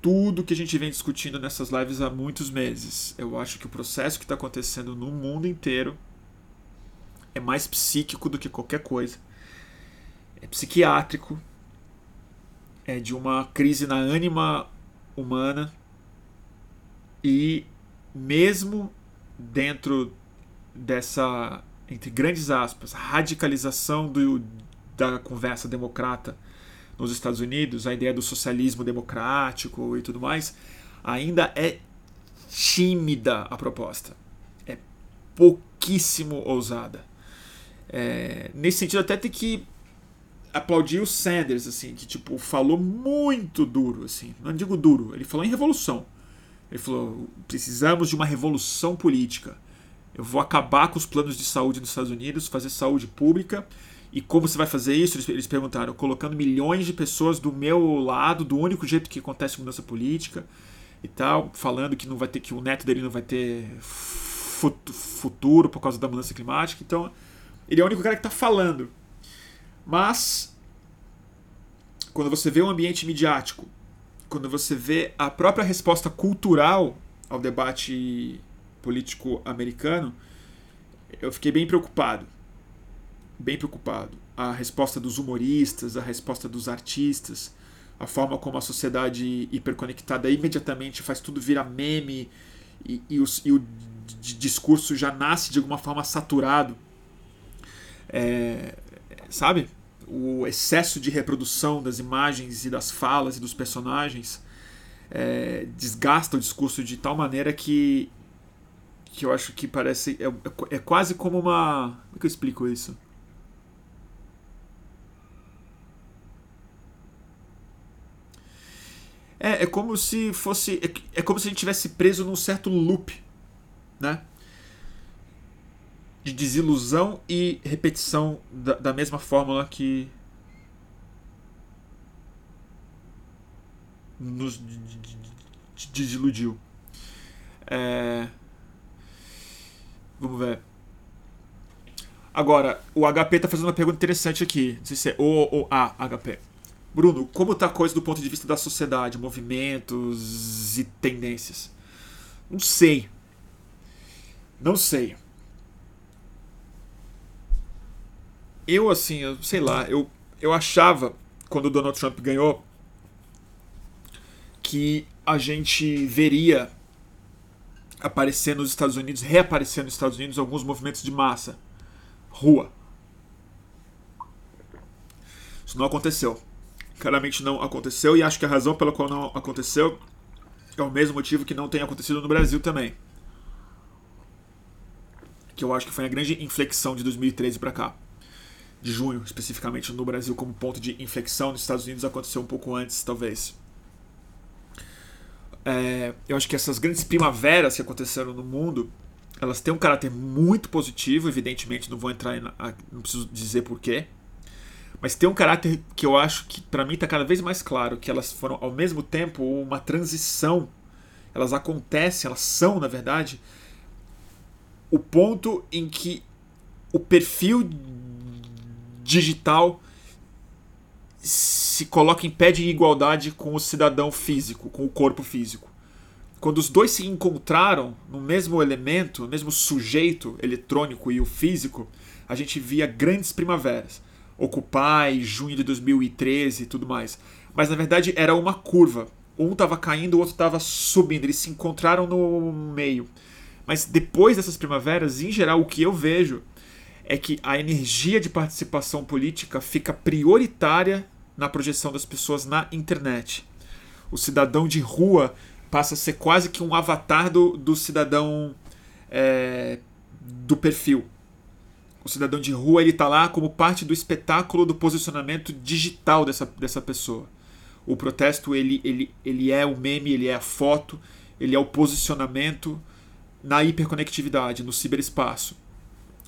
tudo que a gente vem discutindo nessas lives há muitos meses. Eu acho que o processo que está acontecendo no mundo inteiro é mais psíquico do que qualquer coisa. É psiquiátrico, é de uma crise na ânima humana e mesmo dentro dessa entre grandes aspas radicalização do, da conversa democrata nos Estados Unidos, a ideia do socialismo democrático e tudo mais, ainda é tímida a proposta. É pouquíssimo ousada. É, nesse sentido, até tem que aplaudir o Sanders, assim, que tipo, falou muito duro, assim. Não digo duro, ele falou em revolução. Ele falou: precisamos de uma revolução política. Eu vou acabar com os planos de saúde nos Estados Unidos, fazer saúde pública e como você vai fazer isso? Eles, perguntaram, colocando milhões de pessoas do meu lado, do único jeito que acontece mudança política e tal, falando que não vai ter que o neto dele não vai ter futuro por causa da mudança climática. Então, ele é o único cara que está falando. Mas quando você vê o ambiente midiático, quando você vê a própria resposta cultural ao debate político americano, eu fiquei bem preocupado bem preocupado. A resposta dos humoristas, a resposta dos artistas, a forma como a sociedade hiperconectada imediatamente faz tudo virar meme e, e, os, e o discurso já nasce de alguma forma saturado. É, sabe? O excesso de reprodução das imagens e das falas e dos personagens é, desgasta o discurso de tal maneira que que eu acho que parece é, é quase como uma como é que eu explico isso É, é como se fosse. É, é como se a gente tivesse preso num certo loop, né? De desilusão e repetição da, da mesma fórmula que. nos desiludiu. É... Vamos ver. Agora, o HP está fazendo uma pergunta interessante aqui. Não sei se é O ou A, HP. Bruno, como está a coisa do ponto de vista da sociedade, movimentos e tendências? Não sei. Não sei. Eu, assim, eu, sei lá, eu, eu achava, quando o Donald Trump ganhou, que a gente veria aparecer nos Estados Unidos, reaparecer nos Estados Unidos alguns movimentos de massa, rua. Isso não aconteceu. Claramente não aconteceu e acho que a razão pela qual não aconteceu é o mesmo motivo que não tem acontecido no Brasil também. Que eu acho que foi a grande inflexão de 2013 para cá. De junho, especificamente no Brasil, como ponto de inflexão. Nos Estados Unidos aconteceu um pouco antes, talvez. É, eu acho que essas grandes primaveras que aconteceram no mundo, elas têm um caráter muito positivo, evidentemente, não vou entrar em, não preciso dizer porquê, mas tem um caráter que eu acho que para mim está cada vez mais claro, que elas foram ao mesmo tempo uma transição, elas acontecem, elas são, na verdade, o ponto em que o perfil digital se coloca em pé de igualdade com o cidadão físico, com o corpo físico. Quando os dois se encontraram no mesmo elemento, no mesmo sujeito eletrônico e o físico, a gente via grandes primaveras. Occupy, junho de 2013 e tudo mais. Mas na verdade era uma curva. Um estava caindo, o outro estava subindo. Eles se encontraram no meio. Mas depois dessas primaveras, em geral, o que eu vejo é que a energia de participação política fica prioritária na projeção das pessoas na internet. O cidadão de rua passa a ser quase que um avatar do, do cidadão é, do perfil. O cidadão de rua ele está lá como parte do espetáculo do posicionamento digital dessa, dessa pessoa. O protesto ele, ele, ele é o meme, ele é a foto, ele é o posicionamento na hiperconectividade, no ciberespaço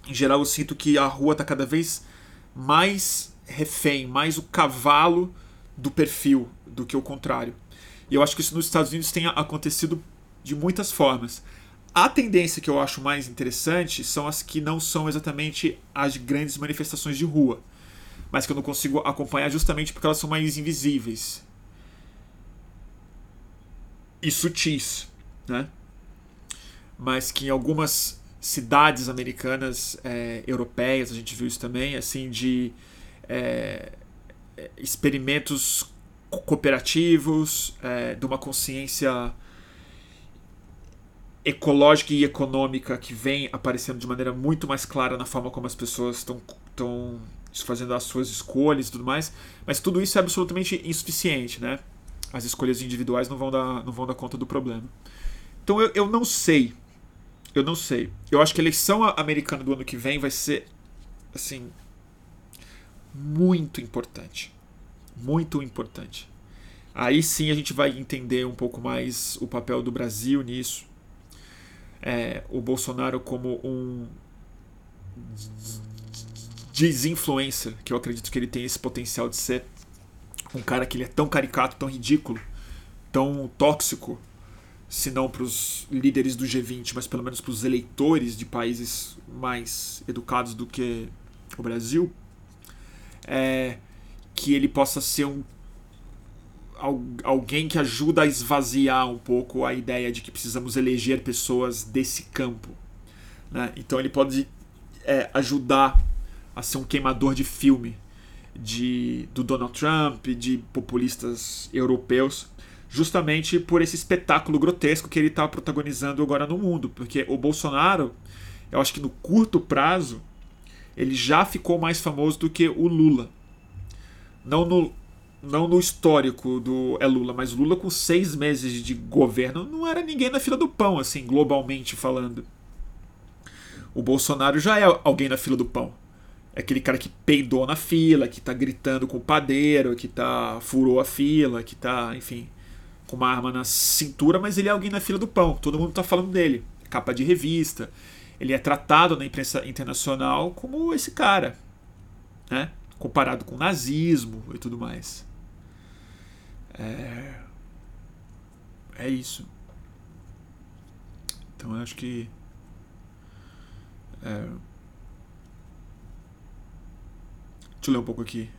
em geral eu sinto que a rua está cada vez mais refém, mais o cavalo do perfil do que o contrário. E eu acho que isso nos Estados Unidos tem acontecido de muitas formas. A tendência que eu acho mais interessante são as que não são exatamente as grandes manifestações de rua, mas que eu não consigo acompanhar justamente porque elas são mais invisíveis e sutis, né? Mas que em algumas cidades americanas, é, europeias, a gente viu isso também, assim, de é, experimentos cooperativos, é, de uma consciência ecológica e econômica que vem aparecendo de maneira muito mais clara na forma como as pessoas estão fazendo as suas escolhas e tudo mais, mas tudo isso é absolutamente insuficiente, né? As escolhas individuais não vão dar, não vão dar conta do problema. Então eu, eu não sei eu não sei. Eu acho que a eleição americana do ano que vem vai ser, assim, muito importante. Muito importante. Aí sim a gente vai entender um pouco mais o papel do Brasil nisso. É, o Bolsonaro como um desinfluencer, que eu acredito que ele tem esse potencial de ser um cara que ele é tão caricato, tão ridículo, tão tóxico, se não para os líderes do G20, mas pelo menos para os eleitores de países mais educados do que o Brasil, é, que ele possa ser um alguém que ajuda a esvaziar um pouco a ideia de que precisamos eleger pessoas desse campo. Né? Então ele pode é, ajudar a ser um queimador de filme de, do Donald Trump, de populistas europeus, justamente por esse espetáculo grotesco que ele está protagonizando agora no mundo. Porque o Bolsonaro, eu acho que no curto prazo, ele já ficou mais famoso do que o Lula. Não no, não no histórico do é Lula, mas Lula com seis meses de governo não era ninguém na fila do pão, assim, globalmente falando. O Bolsonaro já é alguém na fila do pão. É aquele cara que peidou na fila, que tá gritando com o padeiro, que tá furou a fila, que tá, enfim, com uma arma na cintura, mas ele é alguém na fila do pão. Todo mundo está falando dele. Capa de revista. Ele é tratado na imprensa internacional como esse cara, né? Comparado com o nazismo e tudo mais. É, é isso. Então eu acho que é... Deixa eu ler um pouco aqui.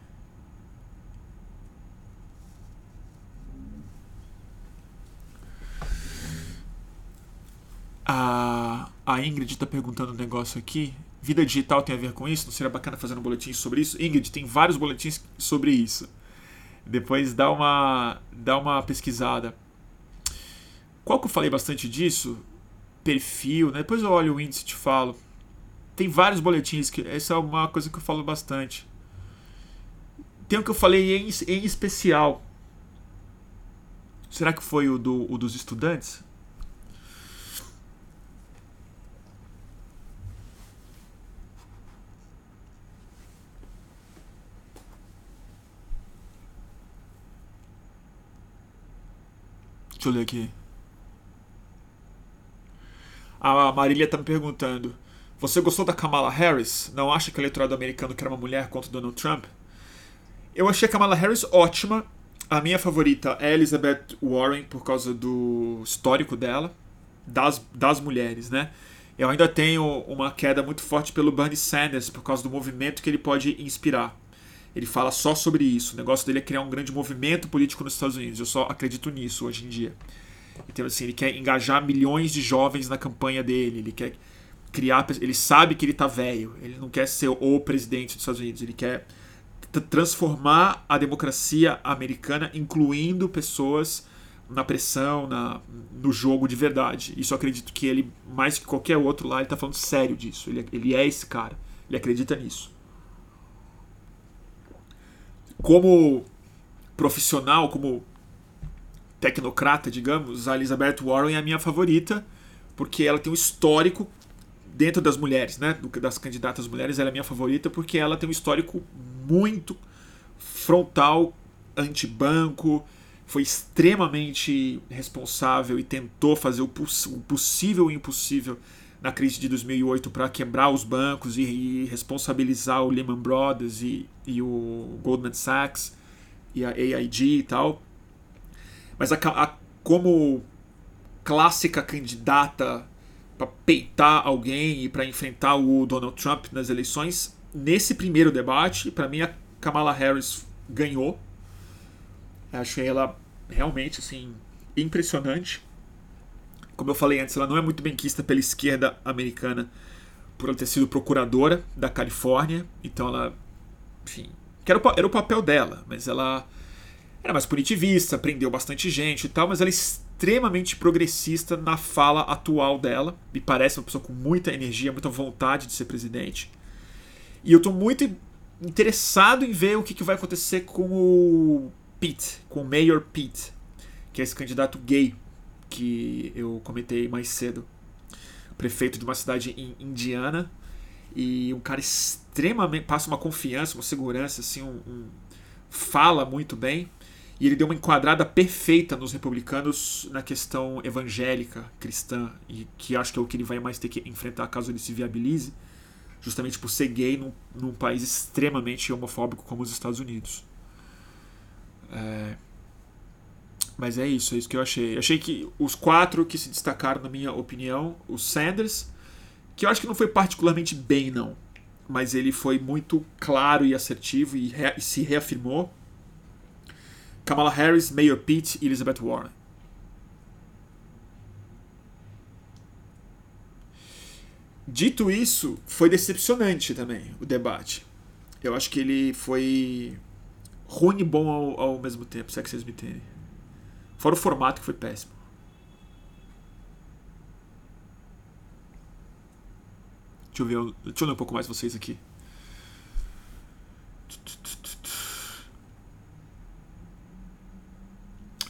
a, a Ingrid está perguntando um negócio aqui. Vida digital tem a ver com isso? Não seria bacana fazer um boletim sobre isso? Ingrid, tem vários boletins sobre isso. Depois dá uma, dá uma pesquisada. Qual que eu falei bastante disso? Perfil, né? Depois eu olho o índice e te falo. Tem vários boletins, que essa é uma coisa que eu falo bastante. Tem o que eu falei em, em especial. Será que foi o, do, o dos estudantes? Deixa eu ler aqui. A Marília tá me perguntando: Você gostou da Kamala Harris? Não acha que o eleitorado americano quer uma mulher contra Donald Trump? Eu achei a Kamala Harris ótima. A minha favorita é Elizabeth Warren por causa do histórico dela, das, das mulheres, né? Eu ainda tenho uma queda muito forte pelo Bernie Sanders por causa do movimento que ele pode inspirar. Ele fala só sobre isso. O negócio dele é criar um grande movimento político nos Estados Unidos. Eu só acredito nisso hoje em dia. Então, assim, ele quer engajar milhões de jovens na campanha dele. Ele quer criar. Ele sabe que ele tá velho. Ele não quer ser o presidente dos Estados Unidos. Ele quer transformar a democracia americana, incluindo pessoas na pressão, na, no jogo de verdade. Isso eu acredito que ele, mais que qualquer outro lá, ele tá falando sério disso. Ele, ele é esse cara. Ele acredita nisso como profissional, como tecnocrata, digamos, a Elizabeth Warren é a minha favorita, porque ela tem um histórico dentro das mulheres, né, das candidatas mulheres, ela é a minha favorita porque ela tem um histórico muito frontal, antibanco, foi extremamente responsável e tentou fazer o, poss o possível e o impossível na crise de 2008 para quebrar os bancos e, e, responsabilizar o Lehman Brothers e, e, o Goldman Sachs e a AIG e tal. Mas a, a, como clássica candidata para peitar alguém e para enfrentar o Donald Trump nas eleições, nesse primeiro debate, para mim a Kamala Harris ganhou. Achei ela realmente assim impressionante como eu falei antes, ela não é muito benquista pela esquerda americana por ela ter sido procuradora da Califórnia. Então ela. Enfim. Que era o, era o papel dela, mas ela era mais punitivista, prendeu bastante gente e tal, mas ela é extremamente progressista na fala atual dela. Me parece uma pessoa com muita energia, muita vontade de ser presidente. E eu estou muito interessado em ver o que, que vai acontecer com o Pete, com o Mayor Pete, que é esse candidato gay que eu comentei mais cedo. Prefeito de uma cidade em Indiana. E um cara extremamente. passa uma confiança, uma segurança, assim, um, um, fala muito bem. E ele deu uma enquadrada perfeita nos republicanos na questão evangélica, cristã, e que acho que é o que ele vai mais ter que enfrentar caso ele se viabilize, justamente por ser gay num, num país extremamente homofóbico como os Estados Unidos. É, mas é isso, é isso que eu achei. Eu achei que os quatro que se destacaram, na minha opinião, o Sanders, que eu acho que não foi particularmente bem, não. Mas ele foi muito claro e assertivo e, e se reafirmou. Kamala Harris, Mayor Pete e Elizabeth Warren. Dito isso, foi decepcionante também o debate. Eu acho que ele foi ruim e bom ao, ao mesmo tempo, se é que vocês me entendem. Fora o formato que foi péssimo. Deixa eu ver, deixa eu ler um pouco mais vocês aqui.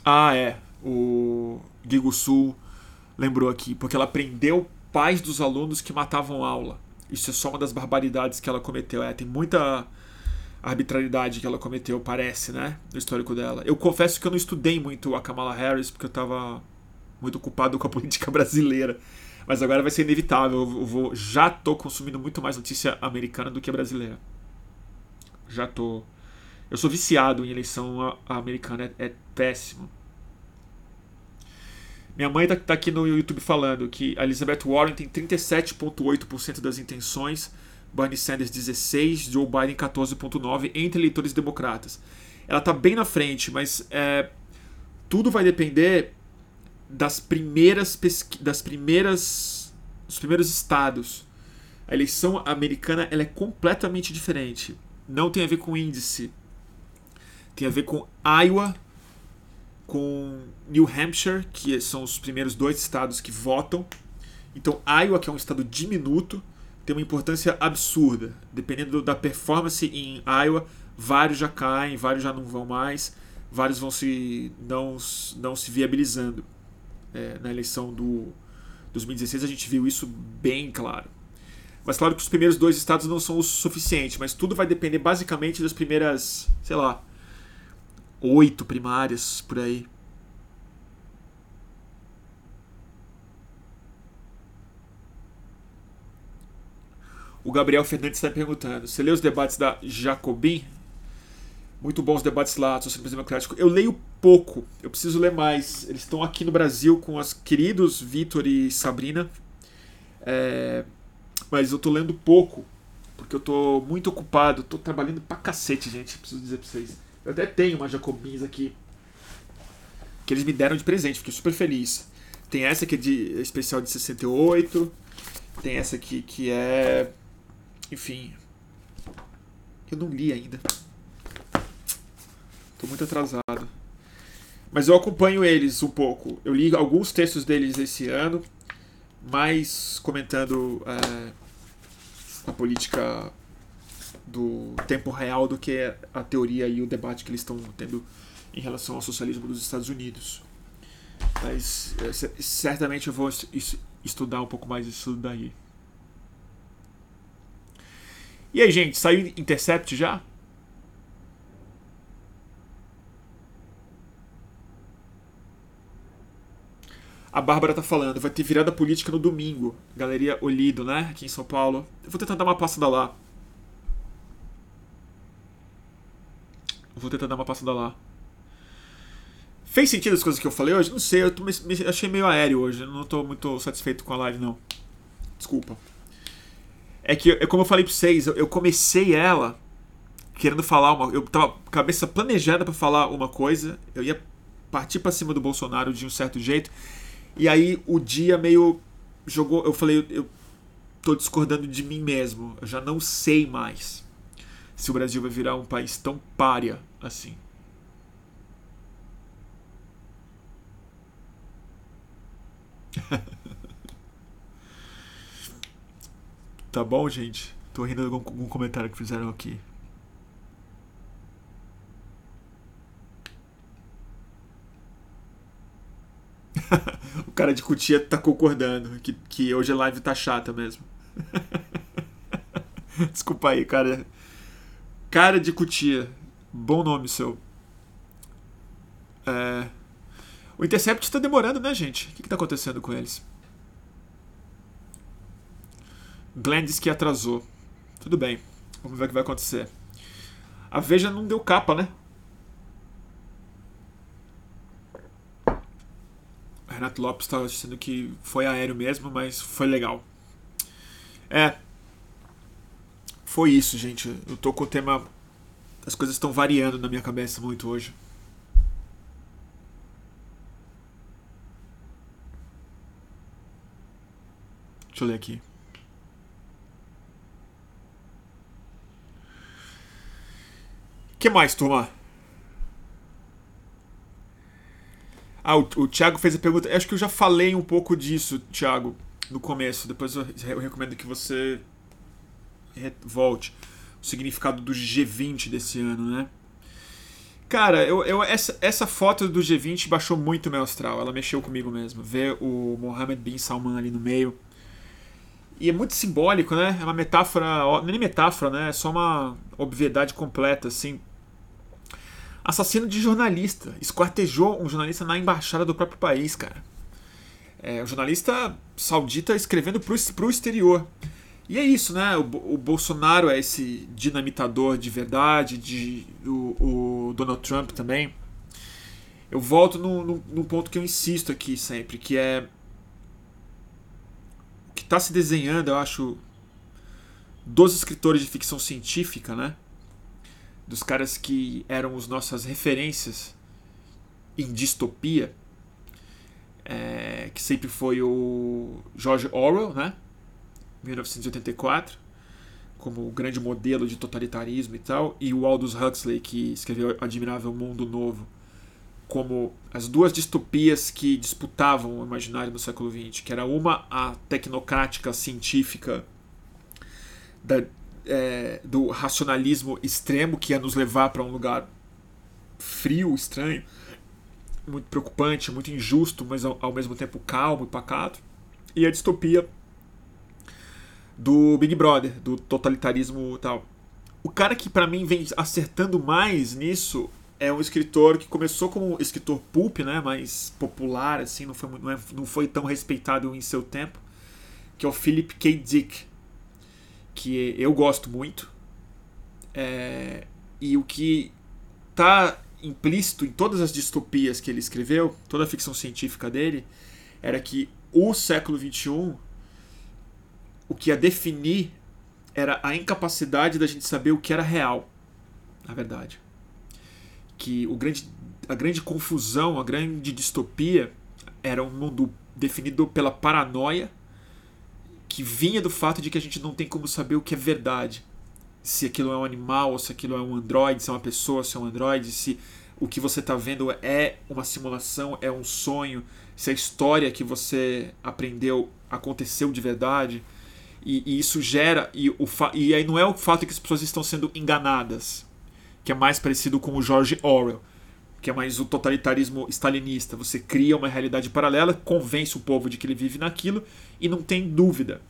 Ah, é. O Gigo Sul lembrou aqui, porque ela prendeu pais dos alunos que matavam aula. Isso é só uma das barbaridades que ela cometeu. É, tem muita arbitrariedade que ela cometeu, parece, né? No histórico dela. Eu confesso que eu não estudei muito a Kamala Harris, porque eu estava muito ocupado com a política brasileira. Mas agora vai ser inevitável. Eu vou, já tô consumindo muito mais notícia americana do que brasileira. Já tô. Eu sou viciado em eleição americana, é, é péssimo. Minha mãe tá, tá, aqui no YouTube falando que a Elizabeth Warren tem 37,8% das intenções Bernie Sanders 16, Joe Biden 14,9 entre eleitores democratas. Ela está bem na frente, mas é, tudo vai depender das primeiras das primeiras dos primeiros estados. A eleição americana ela é completamente diferente. Não tem a ver com índice. Tem a ver com Iowa, com New Hampshire, que são os primeiros dois estados que votam. Então, Iowa, que é um estado diminuto, tem uma importância absurda. Dependendo da performance em Iowa, vários já caem, vários já não vão mais, vários vão se não, não se viabilizando. É, na eleição do 2016 a gente viu isso bem claro. Mas claro que os primeiros dois estados não são o suficiente, mas tudo vai depender basicamente das primeiras, sei lá, oito primárias por aí. O Gabriel Fernandes está perguntando: você lê os debates da Jacobin? Muito bons debates lá, socialismo democrático. Eu leio pouco, eu preciso ler mais. Eles estão aqui no Brasil com os queridos Vitor e Sabrina. É, mas eu tô lendo pouco, porque eu tô muito ocupado, tô trabalhando pra cacete, gente, preciso dizer pra vocês. Eu até tenho uma Jacobins aqui, que eles me deram de presente, fiquei super feliz. Tem essa aqui de especial de 68, tem essa aqui que é. Enfim. Eu não li ainda. Tô muito atrasado. Mas eu acompanho eles um pouco. Eu li alguns textos deles esse ano mais comentando é, a política do tempo real do que a teoria e o debate que eles estão tendo em relação ao socialismo dos Estados Unidos. Mas é, certamente eu vou estudar um pouco mais isso daí. E aí, gente, saiu Intercept já? A Bárbara tá falando, vai ter virada política no domingo. Galeria Olido, né? Aqui em São Paulo. Eu vou tentar dar uma passada lá. vou tentar dar uma passada lá. Fez sentido as coisas que eu falei hoje? Não sei, eu me, me, achei meio aéreo hoje. Eu não tô muito satisfeito com a live, não. Desculpa. É que, é como eu falei pra vocês, eu, eu comecei ela querendo falar uma. Eu tava cabeça planejada para falar uma coisa. Eu ia partir para cima do Bolsonaro de um certo jeito. E aí o dia meio jogou. Eu falei, eu tô discordando de mim mesmo. Eu já não sei mais se o Brasil vai virar um país tão párea assim. tá bom, gente? Tô rindo de algum comentário que fizeram aqui. o cara de Cutia tá concordando que, que hoje a live tá chata mesmo. Desculpa aí, cara. Cara de Cutia. Bom nome seu. É... O Intercept tá demorando, né, gente? O que, que tá acontecendo com eles? Glenn que atrasou. Tudo bem. Vamos ver o que vai acontecer. A Veja não deu capa, né? Renato Lopes estava dizendo que foi aéreo mesmo, mas foi legal. É. Foi isso, gente. Eu tô com o tema. As coisas estão variando na minha cabeça muito hoje. Deixa eu ler aqui. Que mais, turma? Ah, o, o Thiago fez a pergunta. Acho que eu já falei um pouco disso, Thiago, no começo. Depois eu, eu recomendo que você volte. O significado do G20 desse ano, né? Cara, eu, eu, essa, essa foto do G20 baixou muito meu astral. Ela mexeu comigo mesmo. Ver o Mohammed bin Salman ali no meio. E é muito simbólico, né? É uma metáfora. É nem metáfora, né? É só uma obviedade completa, assim assassino de jornalista. Esquartejou um jornalista na embaixada do próprio país, cara. É, um jornalista saudita escrevendo pro, pro exterior. E é isso, né? O, o Bolsonaro é esse dinamitador de verdade, de, o, o Donald Trump também. Eu volto num, ponto que eu insisto aqui sempre, que é o que está se desenhando, eu acho, dos escritores de ficção científica, né? Dos caras que eram as nossas referências em distopia, é, que sempre foi o George Orwell, né? 1984, como o grande modelo de totalitarismo e tal, e o Aldous Huxley, que escreveu Admirável Mundo Novo, como as duas distopias que disputavam o imaginário do século XX, que era uma a tecnocrática científica da, é, do racionalismo extremo que ia nos levar para um lugar frio, estranho, muito preocupante, muito injusto, mas ao, ao mesmo tempo calmo e pacato, e a distopia do Big Brother, do totalitarismo tal. O cara que para mim vem acertando mais nisso é um escritor que começou como escritor pulp, né, mais popular assim, não foi não, é, não foi tão respeitado em seu tempo, que é o Philip K. Dick, que eu gosto muito. É, e o que tá implícito em todas as distopias que ele escreveu, toda a ficção científica dele, era que o século XXI, o que ia definir era a incapacidade da gente saber o que era real, na verdade. Que o grande, a grande confusão, a grande distopia era um mundo definido pela paranoia que vinha do fato de que a gente não tem como saber o que é verdade. Se aquilo é um animal, ou se aquilo é um androide, se é uma pessoa, se é um androide, se o que você está vendo é uma simulação, é um sonho, se a história que você aprendeu aconteceu de verdade. E, e isso gera. E, o e aí não é o fato que as pessoas estão sendo enganadas, que é mais parecido com o George Orwell, que é mais o totalitarismo stalinista. Você cria uma realidade paralela, convence o povo de que ele vive naquilo e não tem dúvida.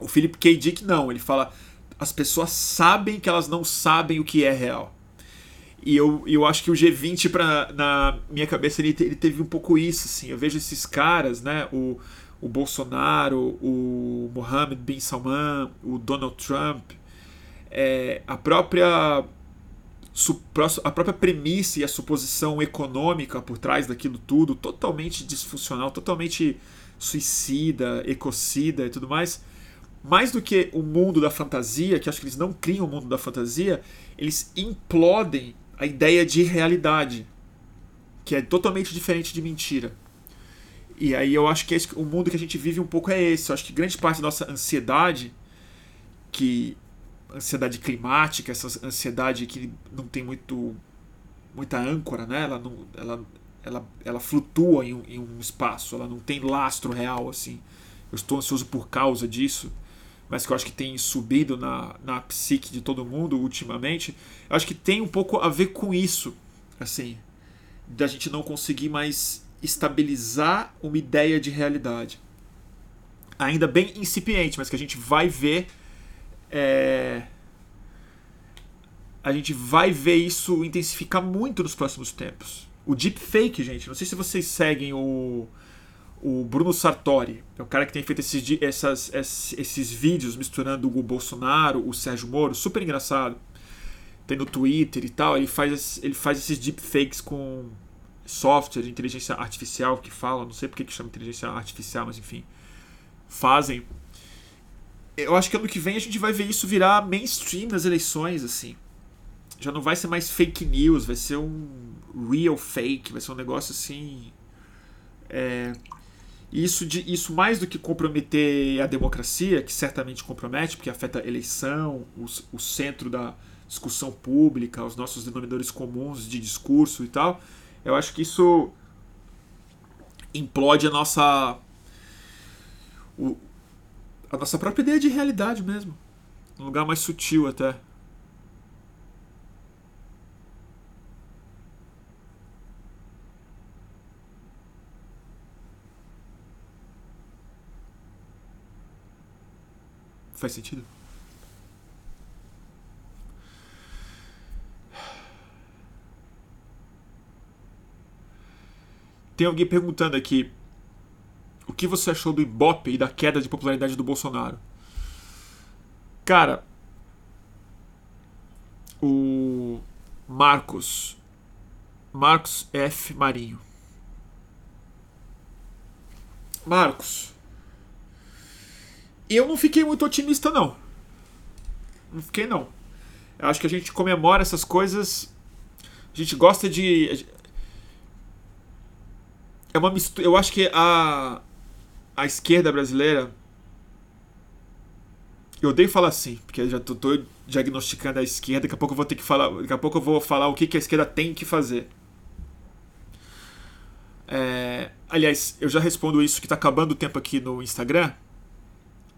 O Philip K. Dick não, ele fala as pessoas sabem que elas não sabem o que é real. E eu, eu acho que o G20, pra, na minha cabeça, ele, ele teve um pouco isso. Assim. Eu vejo esses caras, né? O, o Bolsonaro, o Mohammed bin Salman, o Donald Trump, é, a própria a própria premissa e a suposição econômica por trás daquilo tudo, totalmente disfuncional, totalmente suicida, ecocida e tudo mais. Mais do que o mundo da fantasia, que acho que eles não criam o mundo da fantasia, eles implodem a ideia de realidade, que é totalmente diferente de mentira. E aí eu acho que esse, o mundo que a gente vive um pouco é esse. Eu acho que grande parte da nossa ansiedade, que ansiedade climática, essa ansiedade que não tem muito muita âncora, né? Ela não, ela, ela, ela flutua em um, em um espaço, ela não tem lastro real assim. Eu estou ansioso por causa disso, mas que eu acho que tem subido na, na psique de todo mundo ultimamente. Eu acho que tem um pouco a ver com isso, assim, da gente não conseguir mais estabilizar uma ideia de realidade. Ainda bem incipiente, mas que a gente vai ver é... A gente vai ver isso intensificar muito nos próximos tempos. O deepfake, gente, não sei se vocês seguem o, o Bruno Sartori, é o cara que tem feito esses, essas, esses, vídeos misturando o Bolsonaro, o Sérgio Moro, super engraçado. Tem no Twitter e tal, ele faz, ele faz esses deepfakes com software de inteligência artificial que fala, não sei porque que chama inteligência artificial, mas enfim, fazem eu acho que ano que vem a gente vai ver isso virar mainstream nas eleições, assim. Já não vai ser mais fake news, vai ser um real fake, vai ser um negócio assim. É, isso, de, isso mais do que comprometer a democracia, que certamente compromete, porque afeta a eleição, o, o centro da discussão pública, os nossos denominadores comuns de discurso e tal, eu acho que isso implode a nossa. A nossa própria ideia de realidade mesmo. Um lugar mais sutil até. Faz sentido? Tem alguém perguntando aqui o que você achou do Ibope e da queda de popularidade do Bolsonaro? Cara, o Marcos Marcos F. Marinho. Marcos, eu não fiquei muito otimista não. Não fiquei não. Eu acho que a gente comemora essas coisas. A gente gosta de é uma mistura. Eu acho que a a esquerda brasileira Eu odeio falar assim, porque eu já tô, tô diagnosticando a esquerda, daqui a pouco eu vou ter que falar. Daqui a pouco eu vou falar o que, que a esquerda tem que fazer. É, aliás, eu já respondo isso que tá acabando o tempo aqui no Instagram.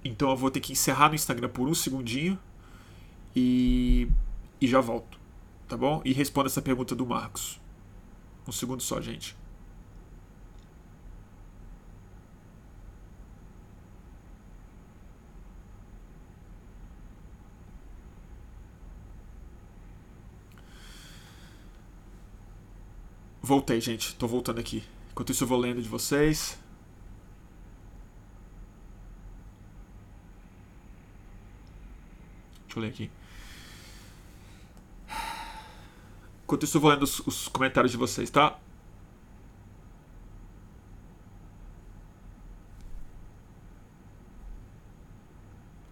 Então eu vou ter que encerrar no Instagram por um segundinho e, e já volto. Tá bom? E respondo essa pergunta do Marcos. Um segundo só, gente. Voltei, gente. Tô voltando aqui. Enquanto isso, eu vou lendo de vocês. Deixa eu ler aqui. Enquanto isso, eu vou lendo os, os comentários de vocês, tá?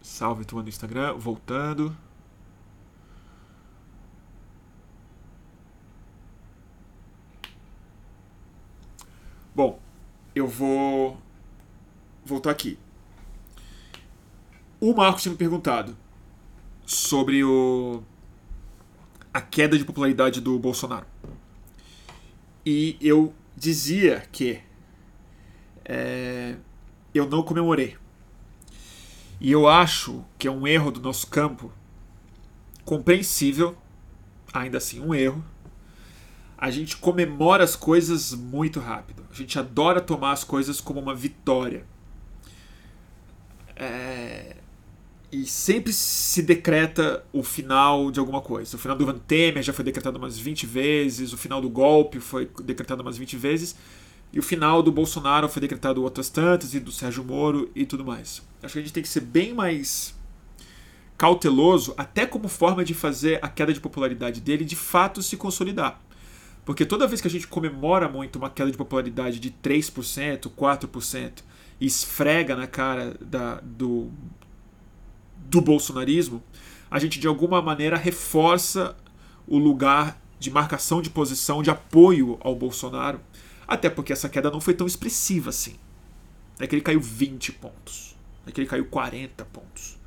Salve turma do Instagram, voltando. Bom, eu vou voltar aqui. O Marcos tinha me perguntado sobre o a queda de popularidade do Bolsonaro. E eu dizia que é, eu não comemorei. E eu acho que é um erro do nosso campo, compreensível, ainda assim um erro, a gente comemora as coisas muito rápido. A gente adora tomar as coisas como uma vitória. É... E sempre se decreta o final de alguma coisa. O final do Van Temer já foi decretado umas 20 vezes, o final do golpe foi decretado umas 20 vezes, e o final do Bolsonaro foi decretado outras tantas, e do Sérgio Moro e tudo mais. Acho que a gente tem que ser bem mais cauteloso, até como forma de fazer a queda de popularidade dele de fato se consolidar. Porque toda vez que a gente comemora muito uma queda de popularidade de 3%, 4%, e esfrega na cara da, do, do bolsonarismo, a gente de alguma maneira reforça o lugar de marcação de posição, de apoio ao Bolsonaro, até porque essa queda não foi tão expressiva assim. É que ele caiu 20 pontos, é que ele caiu 40 pontos.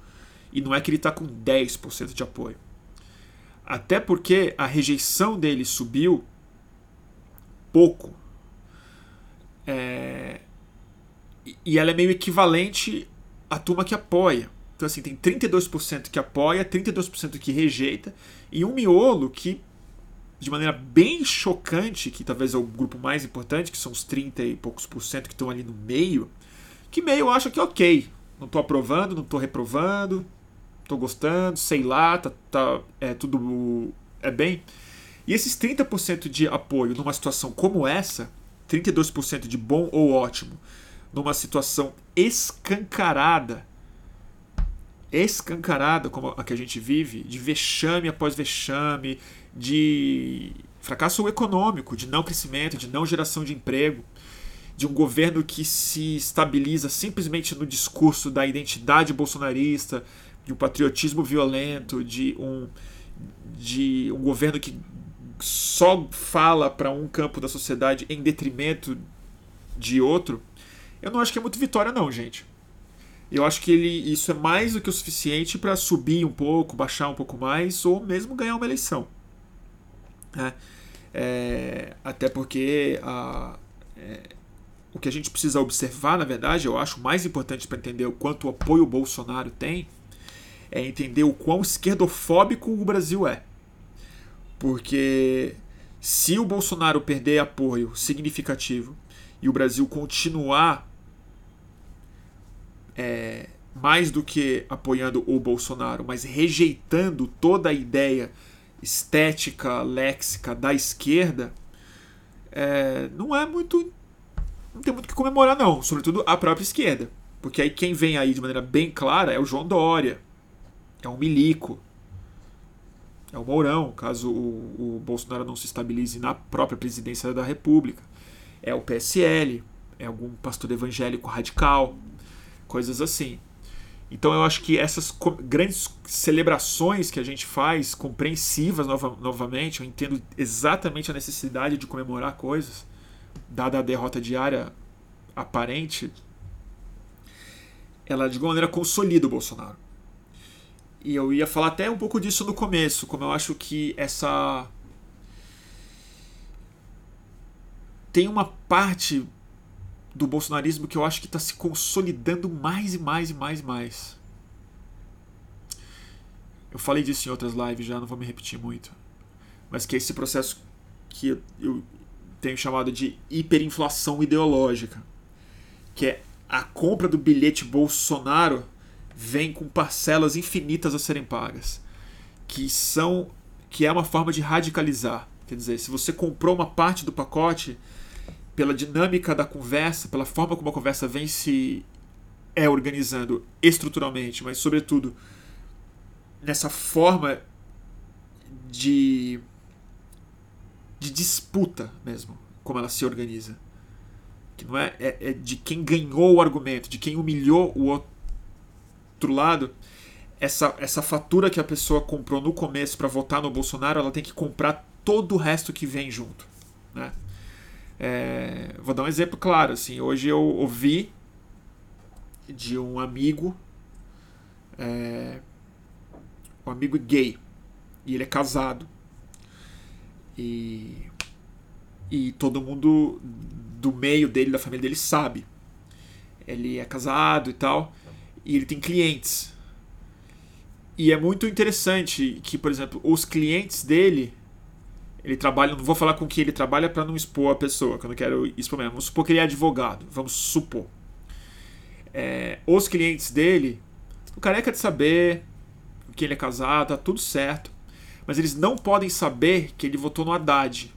E não é que ele está com 10% de apoio. Até porque a rejeição dele subiu pouco. É... E ela é meio equivalente à turma que apoia. Então, assim, tem 32% que apoia, 32% que rejeita, e um miolo que, de maneira bem chocante, que talvez é o grupo mais importante, que são os 30 e poucos por cento que estão ali no meio, que meio acha que ok, não estou aprovando, não estou reprovando, estou gostando, sei lá, tá, tá, é tudo é bem. E esses 30% de apoio numa situação como essa, 32% de bom ou ótimo, numa situação escancarada, escancarada como a que a gente vive, de vexame após vexame, de fracasso econômico, de não crescimento, de não geração de emprego, de um governo que se estabiliza simplesmente no discurso da identidade bolsonarista, de um patriotismo violento, de um, de um governo que só fala para um campo da sociedade em detrimento de outro, eu não acho que é muito vitória, não, gente. Eu acho que ele, isso é mais do que o suficiente para subir um pouco, baixar um pouco mais, ou mesmo ganhar uma eleição. É, é, até porque a, é, o que a gente precisa observar, na verdade, eu acho mais importante para entender o quanto o apoio Bolsonaro tem, é entender o quão esquerdofóbico o Brasil é. Porque se o Bolsonaro perder apoio significativo e o Brasil continuar é, mais do que apoiando o Bolsonaro, mas rejeitando toda a ideia estética, léxica da esquerda, é, não é muito. Não tem muito o que comemorar, não. Sobretudo a própria esquerda. Porque aí quem vem aí de maneira bem clara é o João Dória, é o Milico, é o Mourão, caso o, o Bolsonaro não se estabilize na própria presidência da República. É o PSL, é algum pastor evangélico radical, coisas assim. Então eu acho que essas grandes celebrações que a gente faz, compreensivas nova, novamente, eu entendo exatamente a necessidade de comemorar coisas, dada a derrota diária aparente, ela de alguma maneira consolida o Bolsonaro. E eu ia falar até um pouco disso no começo, como eu acho que essa. Tem uma parte do bolsonarismo que eu acho que está se consolidando mais e mais e mais e mais. Eu falei disso em outras lives já, não vou me repetir muito. Mas que é esse processo que eu tenho chamado de hiperinflação ideológica, que é a compra do bilhete Bolsonaro vem com parcelas infinitas a serem pagas, que são que é uma forma de radicalizar. Quer dizer, se você comprou uma parte do pacote, pela dinâmica da conversa, pela forma como a conversa vem se é organizando estruturalmente, mas sobretudo nessa forma de de disputa mesmo, como ela se organiza. Que não é, é, é de quem ganhou o argumento, de quem humilhou o outro lado. Essa, essa fatura que a pessoa comprou no começo para votar no Bolsonaro, ela tem que comprar todo o resto que vem junto. Né? É, vou dar um exemplo claro. Assim, hoje eu ouvi de um amigo, é, um amigo gay, e ele é casado. E, e todo mundo do meio dele, da família dele, sabe. Ele é casado e tal, e ele tem clientes. E é muito interessante que, por exemplo, os clientes dele ele trabalha, não vou falar com que ele trabalha para não expor a pessoa, que eu não quero expor mesmo. Vamos supor que ele é advogado, vamos supor. É, os clientes dele, o careca de saber que ele é casado, tá tudo certo. Mas eles não podem saber que ele votou no Haddad.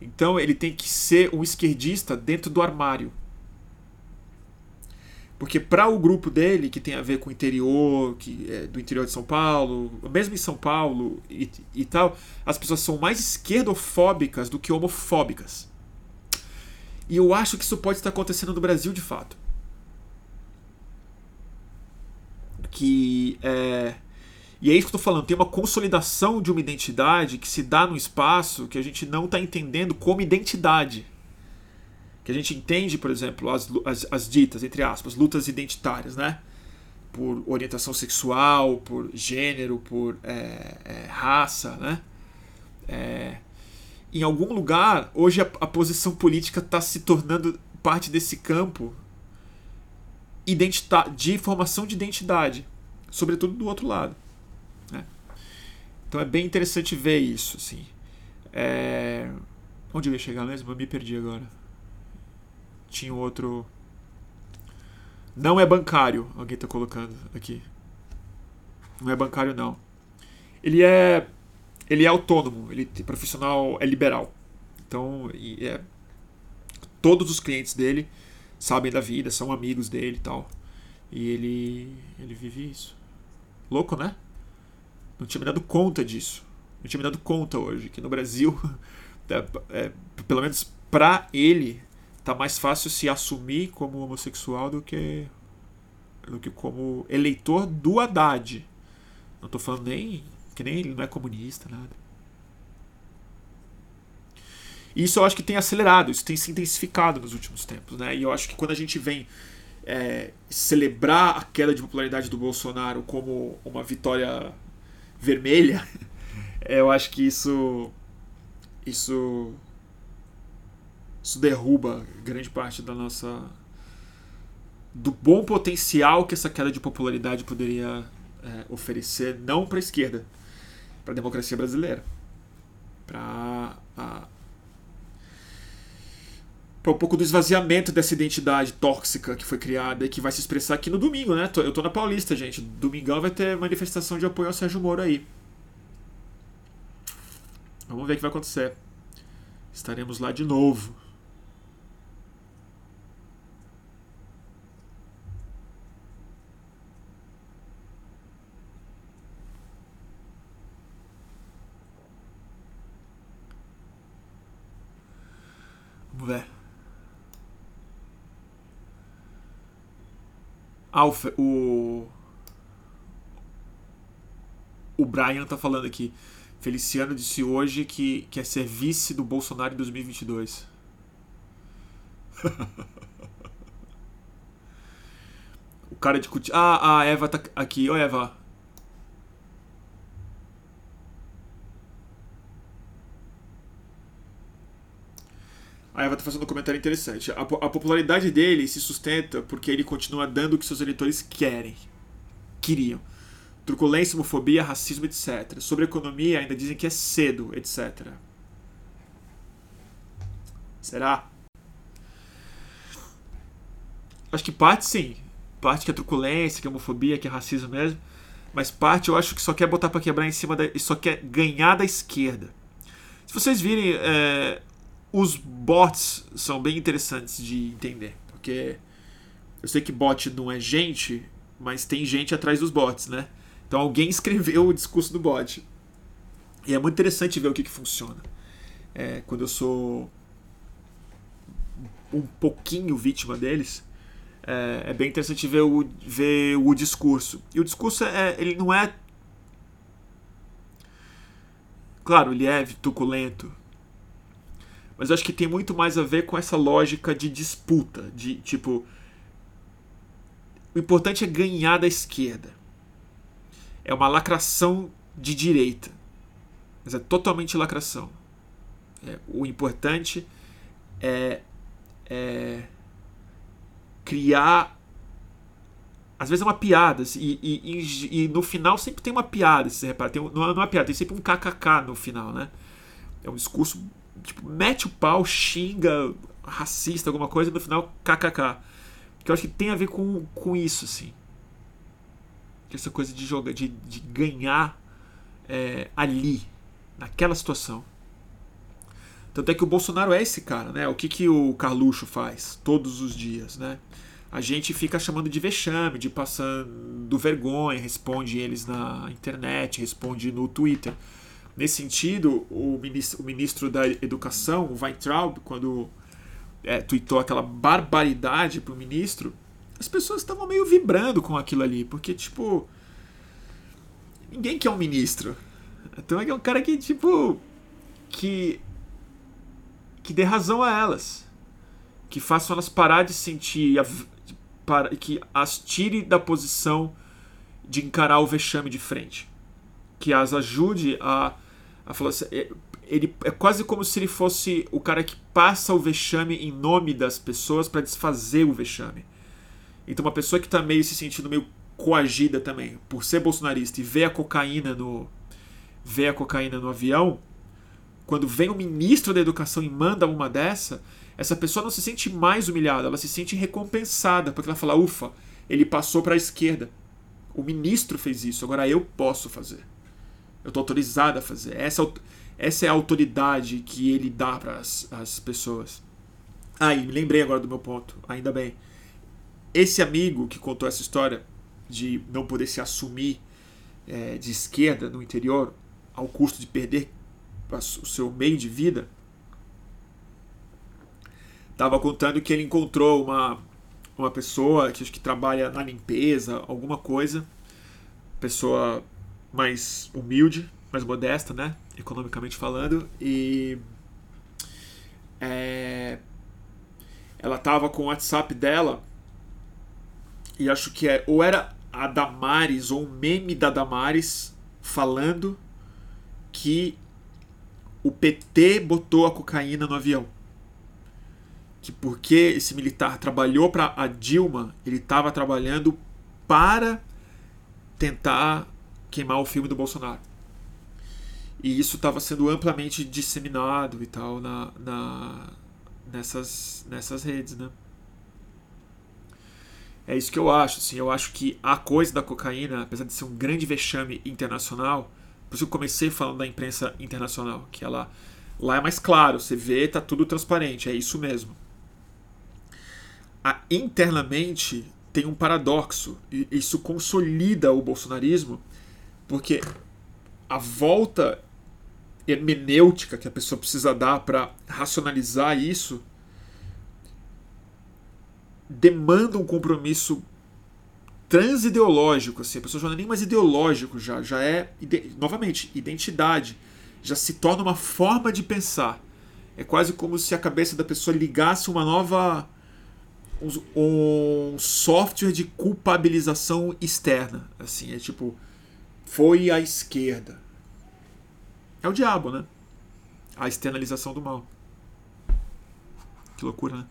Então ele tem que ser um esquerdista dentro do armário. Porque para o grupo dele, que tem a ver com o interior, que é do interior de São Paulo, mesmo em São Paulo e, e tal, as pessoas são mais esquerdofóbicas do que homofóbicas. E eu acho que isso pode estar acontecendo no Brasil de fato. Que é, e é isso que eu estou falando, tem uma consolidação de uma identidade que se dá no espaço que a gente não está entendendo como identidade que a gente entende, por exemplo, as, as, as, ditas, entre aspas, lutas identitárias, né? Por orientação sexual, por gênero, por é, é, raça, né? É, em algum lugar, hoje a, a posição política está se tornando parte desse campo de formação de identidade, sobretudo do outro lado. Né? Então é bem interessante ver isso. Assim. É... Onde eu ia chegar mesmo? Eu me perdi agora tinha outro. Não é bancário, alguém está colocando aqui. Não é bancário, não. Ele é. Ele é autônomo, ele é profissional, é liberal. Então, é, todos os clientes dele sabem da vida, são amigos dele e tal. E ele, ele vive isso. Louco, né? Não tinha me dado conta disso. Não tinha me dado conta hoje que no Brasil, é, é, pelo menos pra ele, tá mais fácil se assumir como homossexual do que do que como eleitor do Haddad. Não tô falando nem que nem ele não é comunista, nada. Isso eu acho que tem acelerado, isso tem se intensificado nos últimos tempos, né? E eu acho que quando a gente vem é, celebrar a queda de popularidade do Bolsonaro como uma vitória vermelha, eu acho que isso isso isso derruba grande parte da nossa do bom potencial que essa queda de popularidade poderia é, oferecer não para a esquerda, para a democracia brasileira, para para um pouco do esvaziamento dessa identidade tóxica que foi criada e que vai se expressar aqui no domingo, né? Eu tô na Paulista, gente. Domingão vai ter manifestação de apoio ao Sérgio Moro aí. Vamos ver o que vai acontecer. Estaremos lá de novo. Ver. Ah, o, o Brian tá falando aqui. Feliciano disse hoje que quer ser vice do Bolsonaro em 2022. o cara de Ah, a Eva tá aqui. Ô, Eva. A Eva tá fazendo um comentário interessante. A, a, popularidade dele se sustenta porque ele continua dando o que seus eleitores querem. Queriam. Truculência, homofobia, racismo, etc. Sobre economia, ainda dizem que é cedo, etc. Será? Acho que parte sim. Parte que é truculência, que é homofobia, que é racismo mesmo. Mas parte eu acho que só quer botar para quebrar em cima da. e só quer ganhar da esquerda. Se vocês virem, é, os bots são bem interessantes de entender. Porque eu sei que bot não é gente, mas tem gente atrás dos bots, né? Então alguém escreveu o discurso do bot. E é muito interessante ver o que, que funciona. É, quando eu sou um pouquinho vítima deles, é, é, bem interessante ver o, ver o discurso. E o discurso é, ele não é. Claro, ele é truculento. Mas eu acho que tem muito mais a ver com essa lógica de disputa. De tipo. O importante é ganhar da esquerda. É uma lacração de direita. Mas é totalmente lacração. É, o importante é, é criar. Às vezes é uma piada, assim, e, e, e, no final sempre tem uma piada, se você repara. Tem, não, é, não é uma piada, tem sempre um kkk no final, né? É um discurso, tipo, mete o pau, xinga, racista, alguma coisa, e no final kkk. Que eu acho que tem a ver com, com isso, assim. Essa coisa de jogar, de, de ganhar é, ali, naquela situação. Tanto é que o Bolsonaro é esse cara, né? O que, que o Carluxo faz todos os dias, né? A gente fica chamando de vexame, de passando vergonha, responde eles na internet, responde no Twitter. Nesse sentido, o ministro, o ministro da Educação, o Weintraub, quando é, tweetou aquela barbaridade pro ministro, as pessoas estavam meio vibrando com aquilo ali, porque, tipo, ninguém quer um ministro. Então é um cara que, tipo, que que dê razão a elas, que façam elas parar de sentir, para, que as tire da posição de encarar o vexame de frente, que as ajude a, a falar assim, é, ele é quase como se ele fosse o cara que passa o vexame em nome das pessoas para desfazer o vexame. Então uma pessoa que está meio se sentindo meio coagida também por ser bolsonarista e ver a cocaína no ver a cocaína no avião, quando vem o ministro da educação e manda uma dessa, essa pessoa não se sente mais humilhada, ela se sente recompensada, porque ela fala: ufa, ele passou para a esquerda. O ministro fez isso, agora eu posso fazer. Eu estou autorizado a fazer. Essa, essa é a autoridade que ele dá para as pessoas. Ah, e me lembrei agora do meu ponto, ainda bem. Esse amigo que contou essa história de não poder se assumir é, de esquerda no interior, ao custo de perder o seu meio de vida, estava contando que ele encontrou uma, uma pessoa que acho que trabalha na limpeza, alguma coisa, pessoa mais humilde, mais modesta, né, economicamente falando, e é, ela estava com o WhatsApp dela. E acho que é ou era a Damares ou um meme da Damares falando que o PT botou a cocaína no avião. Que porque esse militar trabalhou para a Dilma, ele estava trabalhando para tentar queimar o filme do Bolsonaro. E isso estava sendo amplamente disseminado e tal na, na, nessas, nessas redes, né? É isso que eu acho. Assim, eu acho que a coisa da cocaína, apesar de ser um grande vexame internacional, por isso eu comecei falando da imprensa internacional, que ela lá é mais claro, você vê, tá tudo transparente, é isso mesmo. A, internamente tem um paradoxo, e isso consolida o bolsonarismo, porque a volta hermenêutica que a pessoa precisa dar para racionalizar isso demanda um compromisso transideológico, assim, a pessoa já não é nem mais ideológico, já, já é, novamente, identidade, já se torna uma forma de pensar. É quase como se a cabeça da pessoa ligasse uma nova. um software de culpabilização externa. Assim, é tipo. Foi a esquerda. É o diabo, né? A externalização do mal. Que loucura, né?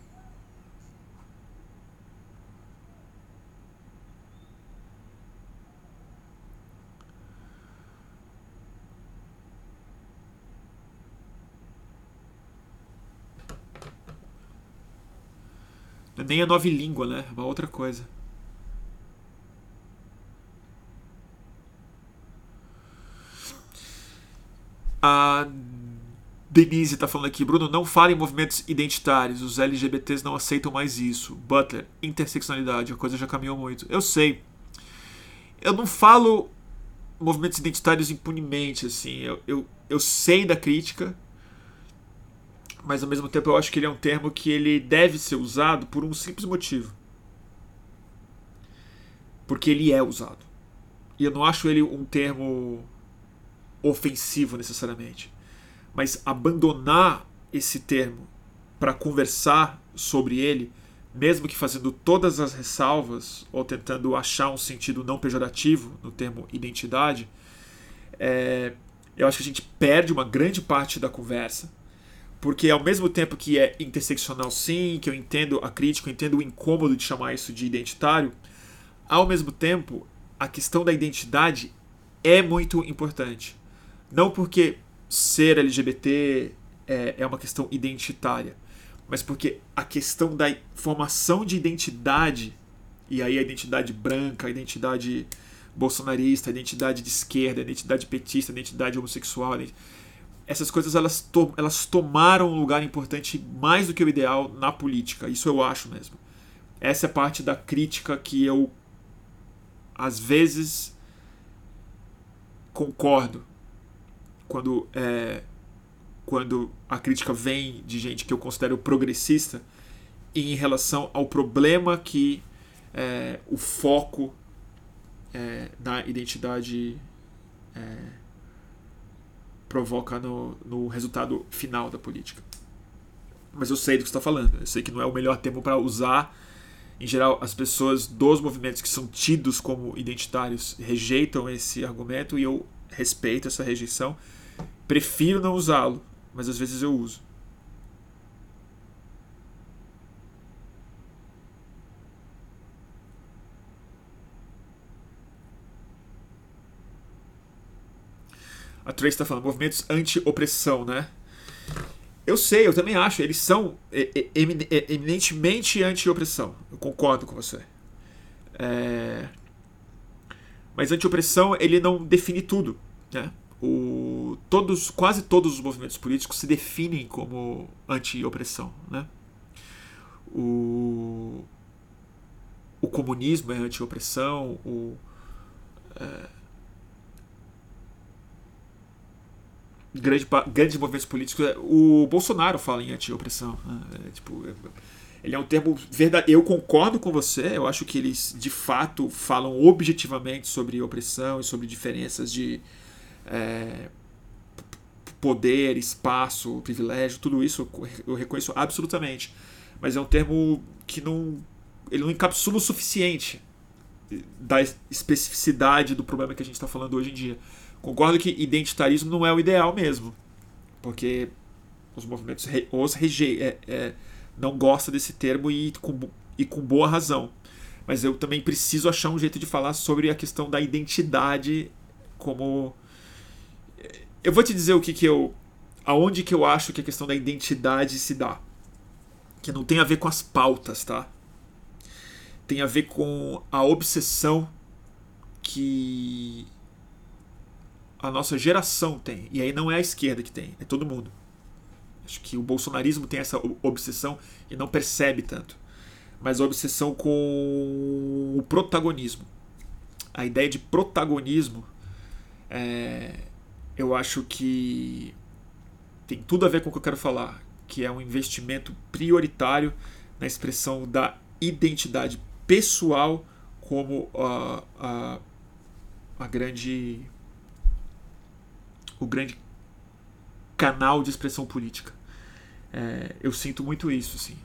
Nem a nova língua, né? É uma outra coisa. A Denise está falando aqui, Bruno, não fale em movimentos identitários. Os LGBTs não aceitam mais isso. Butler, interseccionalidade, a coisa já caminhou muito. Eu sei. Eu não falo movimentos identitários impunemente, assim. Eu, eu, eu sei da crítica, mas ao mesmo tempo eu acho que ele é um termo que ele deve ser usado por um simples motivo. Porque ele é usado. E eu não acho ele um termo ofensivo necessariamente, mas abandonar esse termo para conversar sobre ele, mesmo que fazendo todas as ressalvas ou tentando achar um sentido não pejorativo no termo identidade, é, eu acho que a gente perde uma grande parte da conversa, porque ao mesmo tempo que é interseccional sim, que eu entendo a crítica, eu entendo o incômodo de chamar isso de identitário, ao mesmo tempo a questão da identidade é muito importante. Não porque ser LGBT é, é uma questão identitária, mas porque a questão da formação de identidade, e aí a identidade branca, a identidade bolsonarista, a identidade de esquerda, a identidade petista, a identidade homossexual, essas coisas elas, to elas tomaram um lugar importante mais do que o ideal na política. Isso eu acho mesmo. Essa é parte da crítica que eu às vezes concordo quando, é, quando a crítica vem de gente que eu considero progressista em relação ao problema que é, o foco é, na identidade é, provoca no, no resultado final da política. Mas eu sei do que está falando. Eu sei que não é o melhor termo para usar. Em geral, as pessoas dos movimentos que são tidos como identitários rejeitam esse argumento e eu respeito essa rejeição. Prefiro não usá-lo, mas às vezes eu uso. A Trace está falando, movimentos anti-opressão, né? Eu sei, eu também acho, eles são eminentemente anti-opressão. Eu concordo com você. É... Mas anti-opressão, ele não define tudo, né? o, todos, quase todos os movimentos políticos se definem como anti-opressão. Né? O, o comunismo é anti-opressão, o, é, grande, grandes movimentos políticos. É, o Bolsonaro fala em anti-opressão. Né? É, tipo, é, ele é um termo verdadeiro. Eu concordo com você, eu acho que eles de fato falam objetivamente sobre opressão e sobre diferenças de, é, poder, espaço, privilégio, tudo isso eu reconheço absolutamente. Mas é um termo que não. Ele não encapsula o suficiente da especificidade do problema que a gente está falando hoje em dia. Concordo que identitarismo não é o ideal mesmo, porque os movimentos os rejeitam, é, é, não gostam desse termo e com, e com boa razão. Mas eu também preciso achar um jeito de falar sobre a questão da identidade como eu vou te dizer o que, que eu. aonde que eu acho que a questão da identidade se dá. Que não tem a ver com as pautas, tá? Tem a ver com a obsessão que a nossa geração tem. E aí não é a esquerda que tem, é todo mundo. Acho que o bolsonarismo tem essa obsessão e não percebe tanto. Mas a obsessão com o protagonismo. A ideia de protagonismo é, eu acho que tem tudo a ver com o que eu quero falar, que é um investimento prioritário na expressão da identidade pessoal como a, a, a grande o grande canal de expressão política. É, eu sinto muito isso, sim.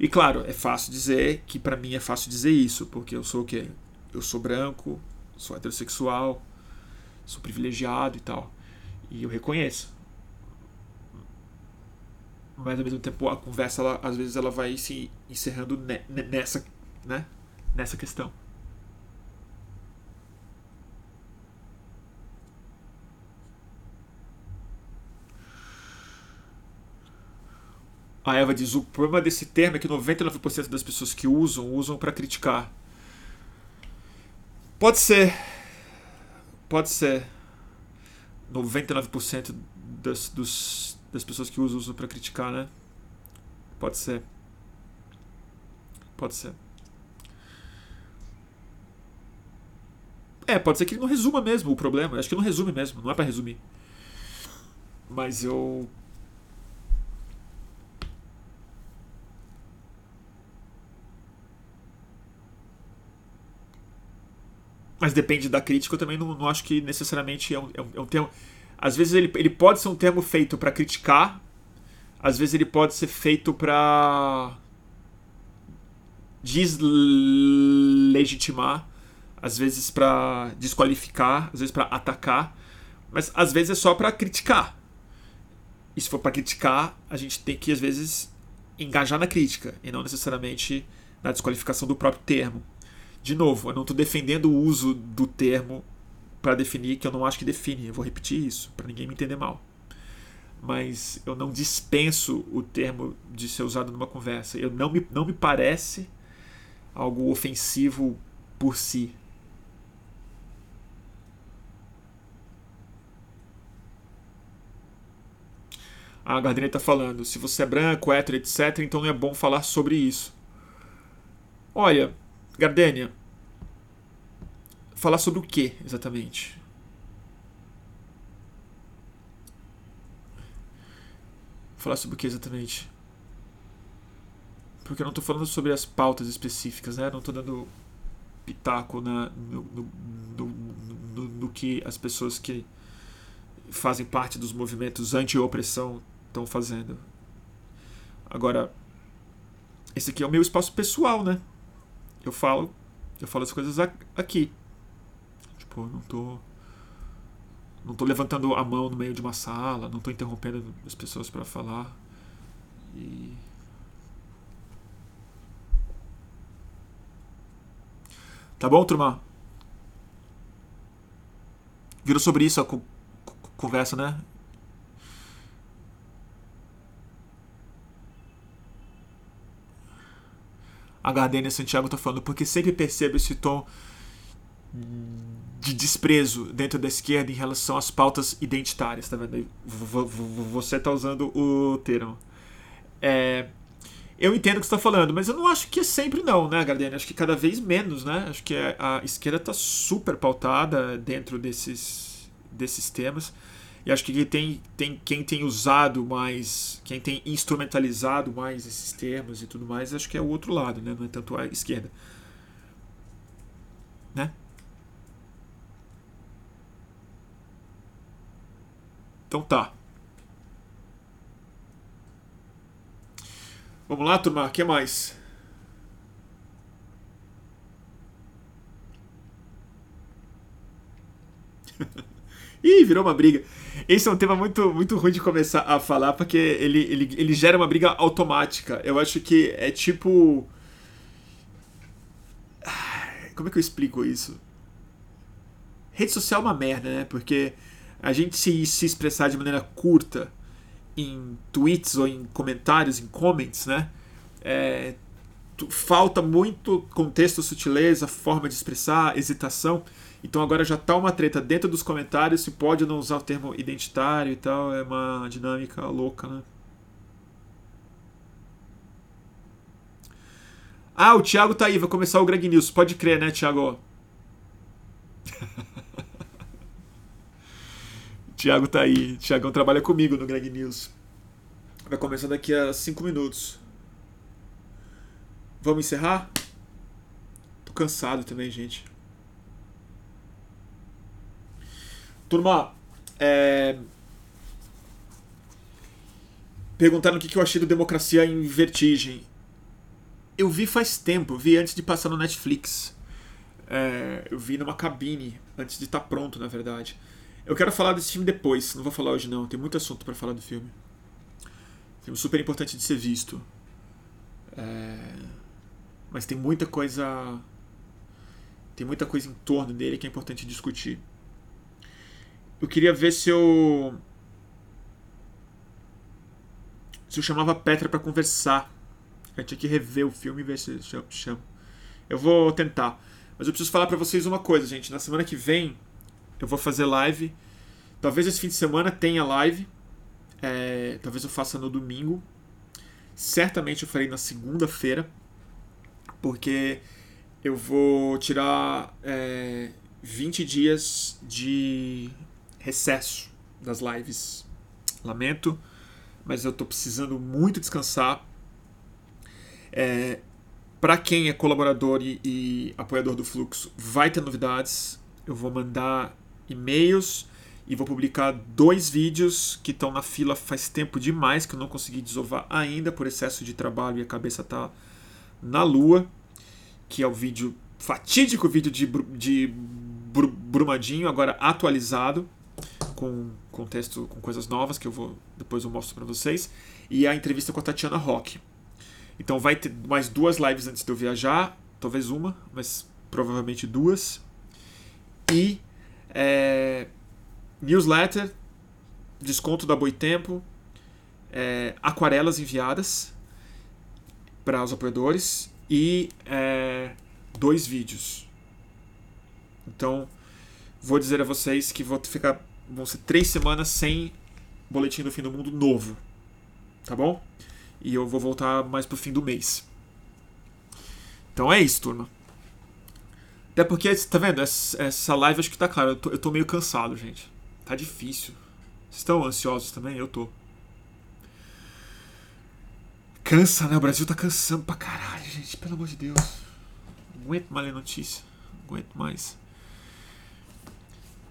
E claro, é fácil dizer que para mim é fácil dizer isso, porque eu sou o quê? Eu sou branco, sou heterossexual, sou privilegiado e tal. E eu reconheço. mas ao mesmo tempo a conversa, ela, às vezes, ela vai se encerrando ne nessa, né? nessa questão. A Eva diz: o problema desse termo é que 99% das pessoas que usam, usam para criticar. Pode ser. Pode ser. 99% das, dos, das pessoas que usam, usam para criticar, né? Pode ser. Pode ser. É, pode ser que ele não resuma mesmo o problema. Acho que não resume mesmo, não é para resumir. Mas eu mas depende da crítica, eu também não, não acho que necessariamente é um, é um, é um termo. Às vezes ele, ele pode ser um termo feito para criticar, às vezes ele pode ser feito para deslegitimar, às vezes para desqualificar, às vezes para atacar, mas às vezes é só para criticar. E se for para criticar, a gente tem que às vezes engajar na crítica e não necessariamente na desqualificação do próprio termo. De novo, eu não estou defendendo o uso do termo para definir que eu não acho que define. Eu vou repetir isso para ninguém me entender mal. Mas eu não dispenso o termo de ser usado numa conversa. Eu não me, não me parece algo ofensivo por si. A Gardner está falando, se você é branco, hétero, etc., então não é bom falar sobre isso. Olha, Gardênia, falar sobre o que exatamente? Falar sobre o que exatamente? Porque eu não estou falando sobre as pautas específicas, né? Não estou dando pitaco na, no, no, no, no, que as pessoas que fazem parte dos movimentos anti-opressão estão fazendo. Agora, esse aqui é o meu espaço pessoal, né? Eu falo, eu falo as coisas aqui. Tipo, não tô não tô levantando a mão no meio de uma sala, não tô interrompendo as pessoas para falar. E Tá bom, turma? Virou sobre isso a conversa, né? A Gardenia Santiago está falando, porque sempre percebo esse tom de desprezo dentro da esquerda em relação às pautas identitárias, tá vendo? Você está usando o termo. É, eu entendo o que você está falando, mas eu não acho que é sempre não, né, Gardenia? Acho que cada vez menos, né? Acho que a esquerda está super pautada dentro desses, desses temas. E acho que tem, tem quem tem usado mais, quem tem instrumentalizado mais esses termos e tudo mais, acho que é o outro lado, né? não é tanto a esquerda. Né? Então tá. Vamos lá, turma, o que mais? Ih, virou uma briga. Esse é um tema muito, muito ruim de começar a falar, porque ele, ele, ele gera uma briga automática. Eu acho que é tipo. Como é que eu explico isso? Rede social é uma merda, né? Porque a gente se, se expressar de maneira curta em tweets ou em comentários, em comments, né? É, falta muito contexto, sutileza, forma de expressar, hesitação. Então agora já tá uma treta dentro dos comentários se pode ou não usar o termo identitário e tal. É uma dinâmica louca, né? Ah, o Thiago tá aí, vai começar o Greg News. Pode crer, né, Thiago? Thiago tá aí. Thiagão trabalha comigo no Greg News. Vai começar daqui a 5 minutos. Vamos encerrar? Tô cansado também, gente. Turma, é... perguntaram o que eu achei do Democracia em Vertigem. Eu vi faz tempo, vi antes de passar no Netflix. É... eu vi numa cabine, antes de estar tá pronto, na verdade. Eu quero falar desse filme depois, não vou falar hoje não, tem muito assunto para falar do filme. Filme super importante de ser visto. É... Mas tem muita coisa. Tem muita coisa em torno dele que é importante discutir. Eu queria ver se eu. Se eu chamava a Petra para conversar. Eu tinha que rever o filme e ver se eu chamo. Eu vou tentar. Mas eu preciso falar para vocês uma coisa, gente. Na semana que vem eu vou fazer live. Talvez esse fim de semana tenha live. É, talvez eu faça no domingo. Certamente eu farei na segunda-feira. Porque eu vou tirar é, 20 dias de recesso das lives. Lamento, mas eu tô precisando muito descansar. É, para quem é colaborador e, e, apoiador do Fluxo, vai ter novidades. Eu vou mandar e-mails e vou publicar dois vídeos que estão na fila faz tempo demais que eu não consegui desovar ainda por excesso de trabalho e a cabeça tá na lua, que é o vídeo fatídico vídeo de, de Brumadinho agora atualizado com contexto com coisas novas que eu vou depois eu mostro para vocês e a entrevista com a Tatiana Rock. Então vai ter mais duas lives antes de eu viajar, talvez uma, mas provavelmente duas. E é, newsletter, desconto da Boitempo, é, aquarelas enviadas para os apoiadores e é, dois vídeos. Então, vou dizer a vocês que vou ficar, vão ser três semanas sem boletim do fim do mundo novo, tá bom? E eu vou voltar mais pro fim do mês. Então é isso, turma. Até porque, tá vendo? Essa, live acho que tá claro. Eu tô, eu tô meio cansado, gente. Tá difícil. Vocês estão ansiosos também? Eu tô. Cansa, né? O Brasil tá cansando pra caralho, gente. Pelo amor de Deus. Aguento mais ler notícia. Aguento mais.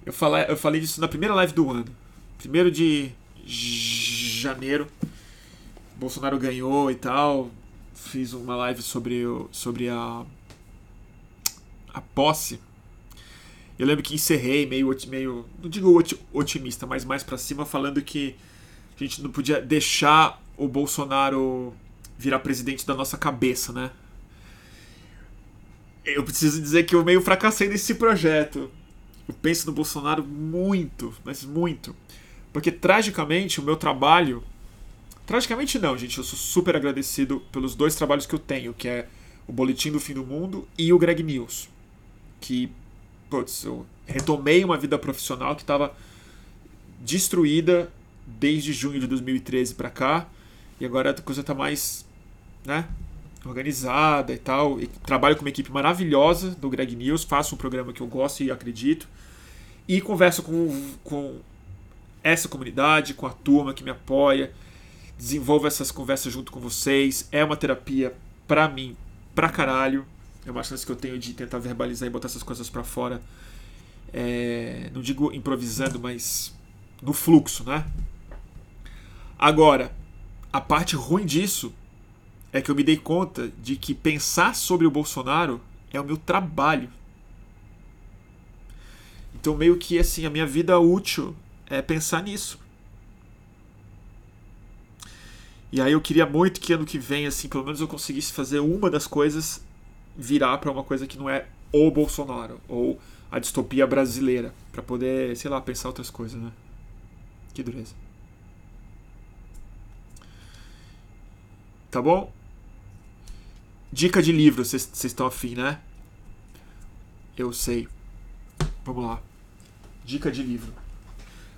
Eu falei, eu falei disso na primeira live do ano. Primeiro de janeiro. Bolsonaro ganhou e tal. Fiz uma live sobre, sobre a a posse, eu lembro que encerrei meio, meio não digo otimista, mas mais para cima, falando que a gente não podia deixar o Bolsonaro virar presidente da nossa cabeça, né? Eu preciso dizer que eu meio fracassei nesse projeto. Eu penso no Bolsonaro muito, mas muito. Porque tragicamente o meu trabalho. Tragicamente não, gente. Eu sou super agradecido pelos dois trabalhos que eu tenho, que é o Boletim do Fim do Mundo e o Greg News que putz, eu retomei uma vida profissional que estava destruída desde junho de 2013 para cá e agora a coisa está mais né, organizada e tal. E trabalho com uma equipe maravilhosa do Greg News, faço um programa que eu gosto e acredito e converso com, com essa comunidade, com a turma que me apoia, desenvolvo essas conversas junto com vocês. É uma terapia para mim, pra caralho. É uma chance que eu tenho de tentar verbalizar e botar essas coisas para fora. É, não digo improvisando, mas no fluxo, né? Agora, a parte ruim disso é que eu me dei conta de que pensar sobre o Bolsonaro é o meu trabalho. Então, meio que assim, a minha vida útil é pensar nisso. E aí eu queria muito que ano que vem, assim, pelo menos eu conseguisse fazer uma das coisas virar para uma coisa que não é o Bolsonaro ou a distopia brasileira, para poder, sei lá, pensar outras coisas, né? Que dureza. Tá bom? Dica de livro, vocês estão afim, né? Eu sei. Vamos lá. Dica de livro.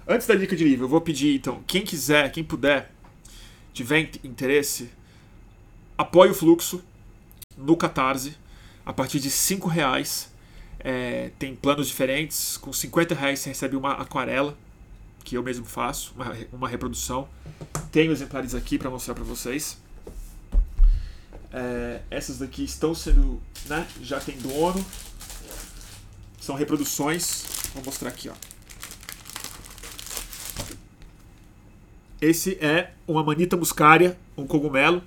Antes da dica de livro, eu vou pedir então, quem quiser, quem puder, tiver interesse, apoie o fluxo no Catarse a partir de cinco reais. É, tem planos diferentes. Com 50 reais você recebe uma aquarela, que eu mesmo faço, uma, uma reprodução. Tenho exemplares aqui para mostrar para vocês. É, essas daqui estão sendo, né, já tem dono. São reproduções. Vou mostrar aqui, ó. Esse é uma manita muscária, um cogumelo.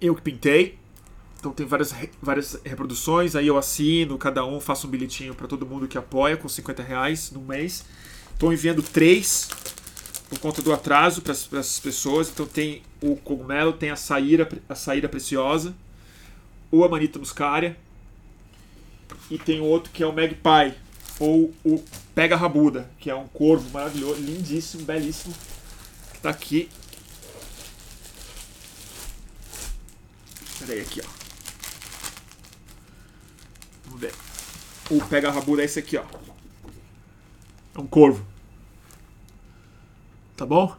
Eu que pintei. Então tem várias, várias reproduções, aí eu assino, cada um faço um bilhetinho para todo mundo que apoia com 50 reais no mês. Estou enviando três por conta do atraso para as pessoas. Então tem o cogumelo, tem a saíra, a saíra preciosa, o Amanita muscaria e tem outro que é o Magpie, ou o Pega Rabuda, que é um corvo maravilhoso, lindíssimo, belíssimo, que está aqui. Peraí, aqui, ó. Vamos ver. O Pega Rabuda é esse aqui, ó. É um corvo. Tá bom?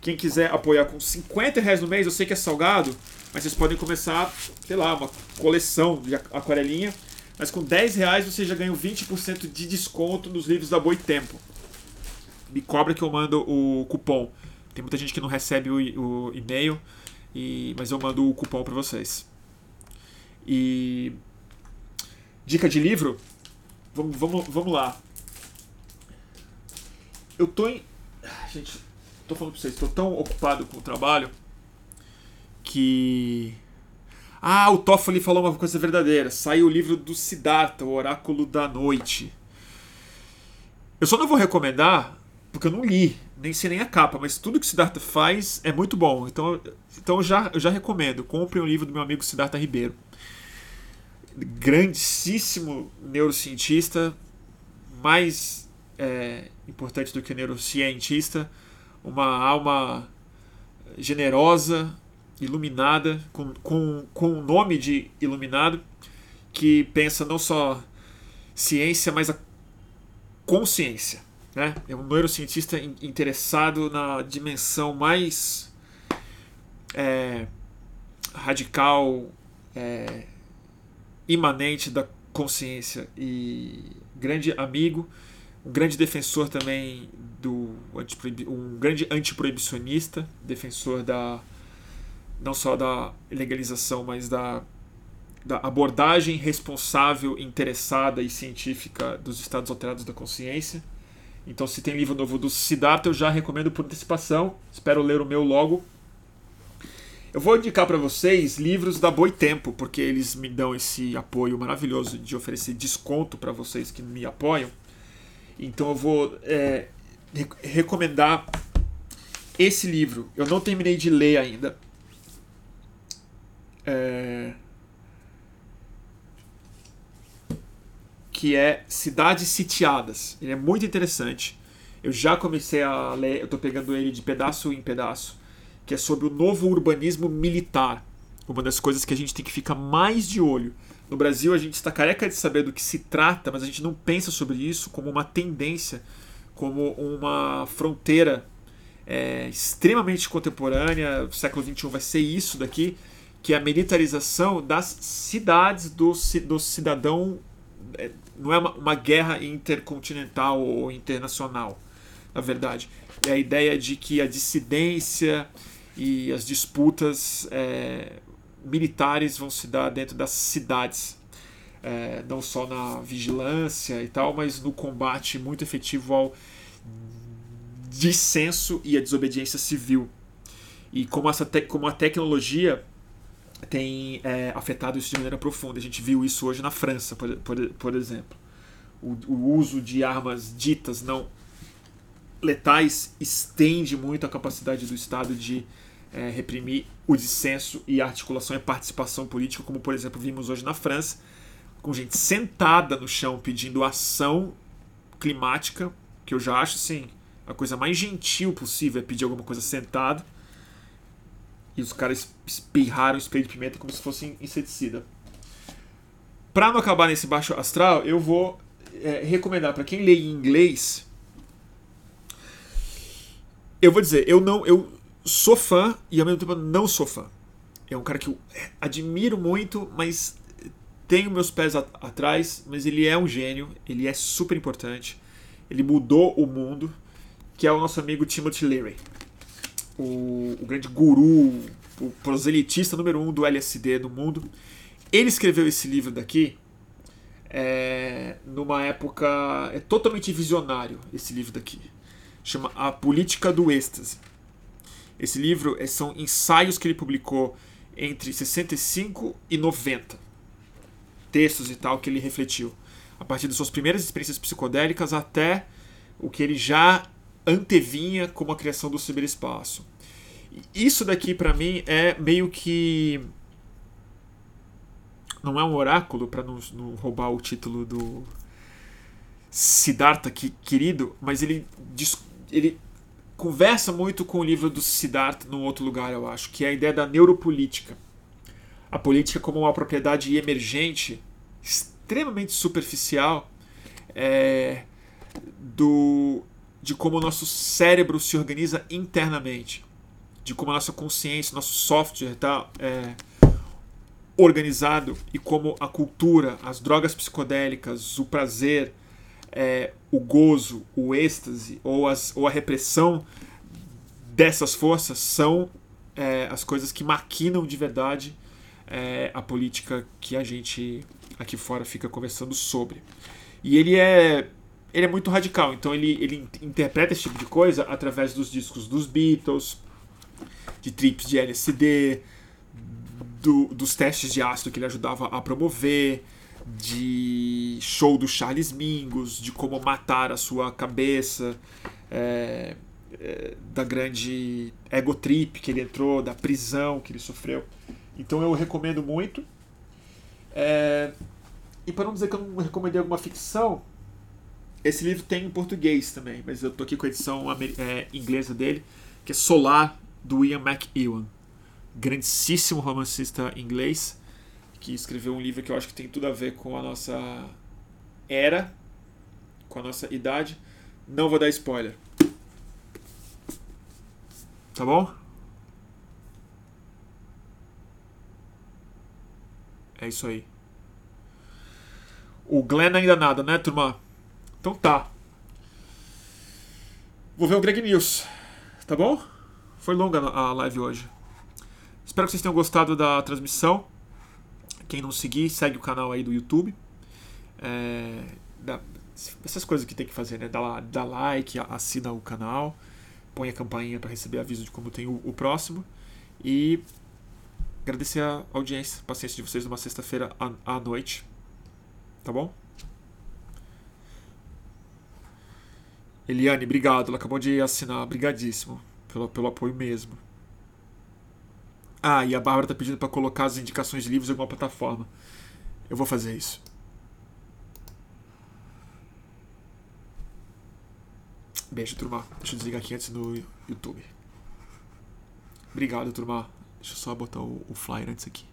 Quem quiser apoiar com 50 reais no mês, eu sei que é salgado, mas vocês podem começar, sei lá, uma coleção de aquarelinha. Mas com 10 reais você já ganha 20% de desconto nos livros da Boitempo. Me cobra que eu mando o cupom. Tem muita gente que não recebe o, o e-mail, e, mas eu mando o cupom para vocês. E dica de livro, vamos, vamos, vamos lá. Eu tô em gente, tô falando pra vocês, tô tão ocupado com o trabalho que. Ah, o Toffoli falou uma coisa verdadeira. Saiu o livro do Siddhartha, O Oráculo da Noite. Eu só não vou recomendar, porque eu não li, nem sei nem a capa, mas tudo que o Siddhartha faz é muito bom. Então, então eu, já, eu já recomendo. Comprem um livro do meu amigo Siddhartha Ribeiro. Grandíssimo neurocientista, mais é, importante do que neurocientista, uma alma generosa, iluminada, com, com, com o nome de iluminado, que pensa não só ciência, mas a consciência. Né? É um neurocientista interessado na dimensão mais é, radical, é, imanente da consciência e grande amigo um grande defensor também do um grande antiproibicionista, defensor da não só da legalização, mas da, da abordagem responsável, interessada e científica dos estados alterados da consciência. Então, se tem livro novo do Siddhartha, eu já recomendo por antecipação. Espero ler o meu logo. Eu vou indicar para vocês livros da Boitempo, porque eles me dão esse apoio maravilhoso de oferecer desconto para vocês que me apoiam. Então eu vou é, recomendar esse livro. Eu não terminei de ler ainda. É... Que é Cidades Sitiadas. Ele é muito interessante. Eu já comecei a ler, eu estou pegando ele de pedaço em pedaço, que é sobre o novo urbanismo militar. Uma das coisas que a gente tem que ficar mais de olho no Brasil, a gente está careca de saber do que se trata, mas a gente não pensa sobre isso como uma tendência, como uma fronteira é, extremamente contemporânea. O século XXI vai ser isso daqui, que é a militarização das cidades do, do cidadão. É, não é uma, uma guerra intercontinental ou internacional, na verdade. É a ideia de que a dissidência e as disputas é, militares vão se dar dentro das cidades. É, não só na vigilância e tal, mas no combate muito efetivo ao dissenso e à desobediência civil. E como, essa como a tecnologia tem é, afetado isso de maneira profunda. A gente viu isso hoje na França, por, por, por exemplo. O, o uso de armas ditas não letais estende muito a capacidade do Estado de é, reprimir o dissenso e a articulação e participação política, como por exemplo vimos hoje na França, com gente sentada no chão pedindo ação climática, que eu já acho assim, a coisa mais gentil possível é pedir alguma coisa sentado. E os caras espirraram spray de pimenta como se fosse inseticida. Para não acabar nesse baixo astral, eu vou é, recomendar para quem lê em inglês. Eu vou dizer, eu não, eu sou fã e ao mesmo tempo não sou fã. É um cara que eu admiro muito, mas tenho meus pés atrás, mas ele é um gênio, ele é super importante, ele mudou o mundo, que é o nosso amigo Timothy Leary, o, o grande guru, o proselitista número um do LSD no mundo. Ele escreveu esse livro daqui é, numa época é totalmente visionário esse livro daqui, chama A Política do Êxtase. Esse livro é, são ensaios que ele publicou entre 65 e 90. Textos e tal que ele refletiu. A partir de suas primeiras experiências psicodélicas até o que ele já antevinha como a criação do ciberespaço. Isso daqui para mim é meio que não é um oráculo para não, não, roubar o título do Siddhartha que, querido, mas ele ele conversa muito com o livro do Siddhartha num outro lugar, eu acho, que é a ideia da neuropolítica. A política como uma propriedade emergente, extremamente superficial, é, do, de como o nosso cérebro se organiza internamente, de como a nossa consciência, nosso software está é, organizado e como a cultura, as drogas psicodélicas, o prazer, é, o gozo, o êxtase ou, as, ou a repressão dessas forças são é, as coisas que maquinam de verdade é, a política que a gente aqui fora fica conversando sobre. E ele é ele é muito radical, então ele, ele interpreta esse tipo de coisa através dos discos dos Beatles, de trips de LSD, do, dos testes de ácido que ele ajudava a promover, de show do Charles Mingus, de como matar a sua cabeça, é, é, da grande ego trip que ele entrou, da prisão que ele sofreu. Então eu recomendo muito. É, e para não dizer que eu não recomendei alguma ficção, esse livro tem em português também, mas eu tô aqui com a edição é, inglesa dele, que é Solar, do Ian McEwan. Grandíssimo romancista inglês, que escreveu um livro que eu acho que tem tudo a ver com a nossa era, com a nossa idade. Não vou dar spoiler. Tá bom? É isso aí. O Glenn ainda nada, né, turma? Então tá. Vou ver o Greg News. Tá bom? Foi longa a live hoje. Espero que vocês tenham gostado da transmissão. Quem não seguir, segue o canal aí do YouTube. É, dá, essas coisas que tem que fazer, né? Dá, dá like, assina o canal, põe a campainha para receber aviso de como tem o, o, próximo. E agradecer a audiência, a paciência de vocês numa sexta-feira à, à noite. Tá bom? Eliane, obrigado. Ela acabou de assinar. Obrigadíssimo pelo, pelo apoio mesmo. Ah, e a Bárbara tá pedindo para colocar as indicações de livros em alguma plataforma. Eu vou fazer isso. Beijo, turma. Deixa eu desligar aqui antes no YouTube. Obrigado, turma. Deixa eu só botar o, o flyer antes aqui.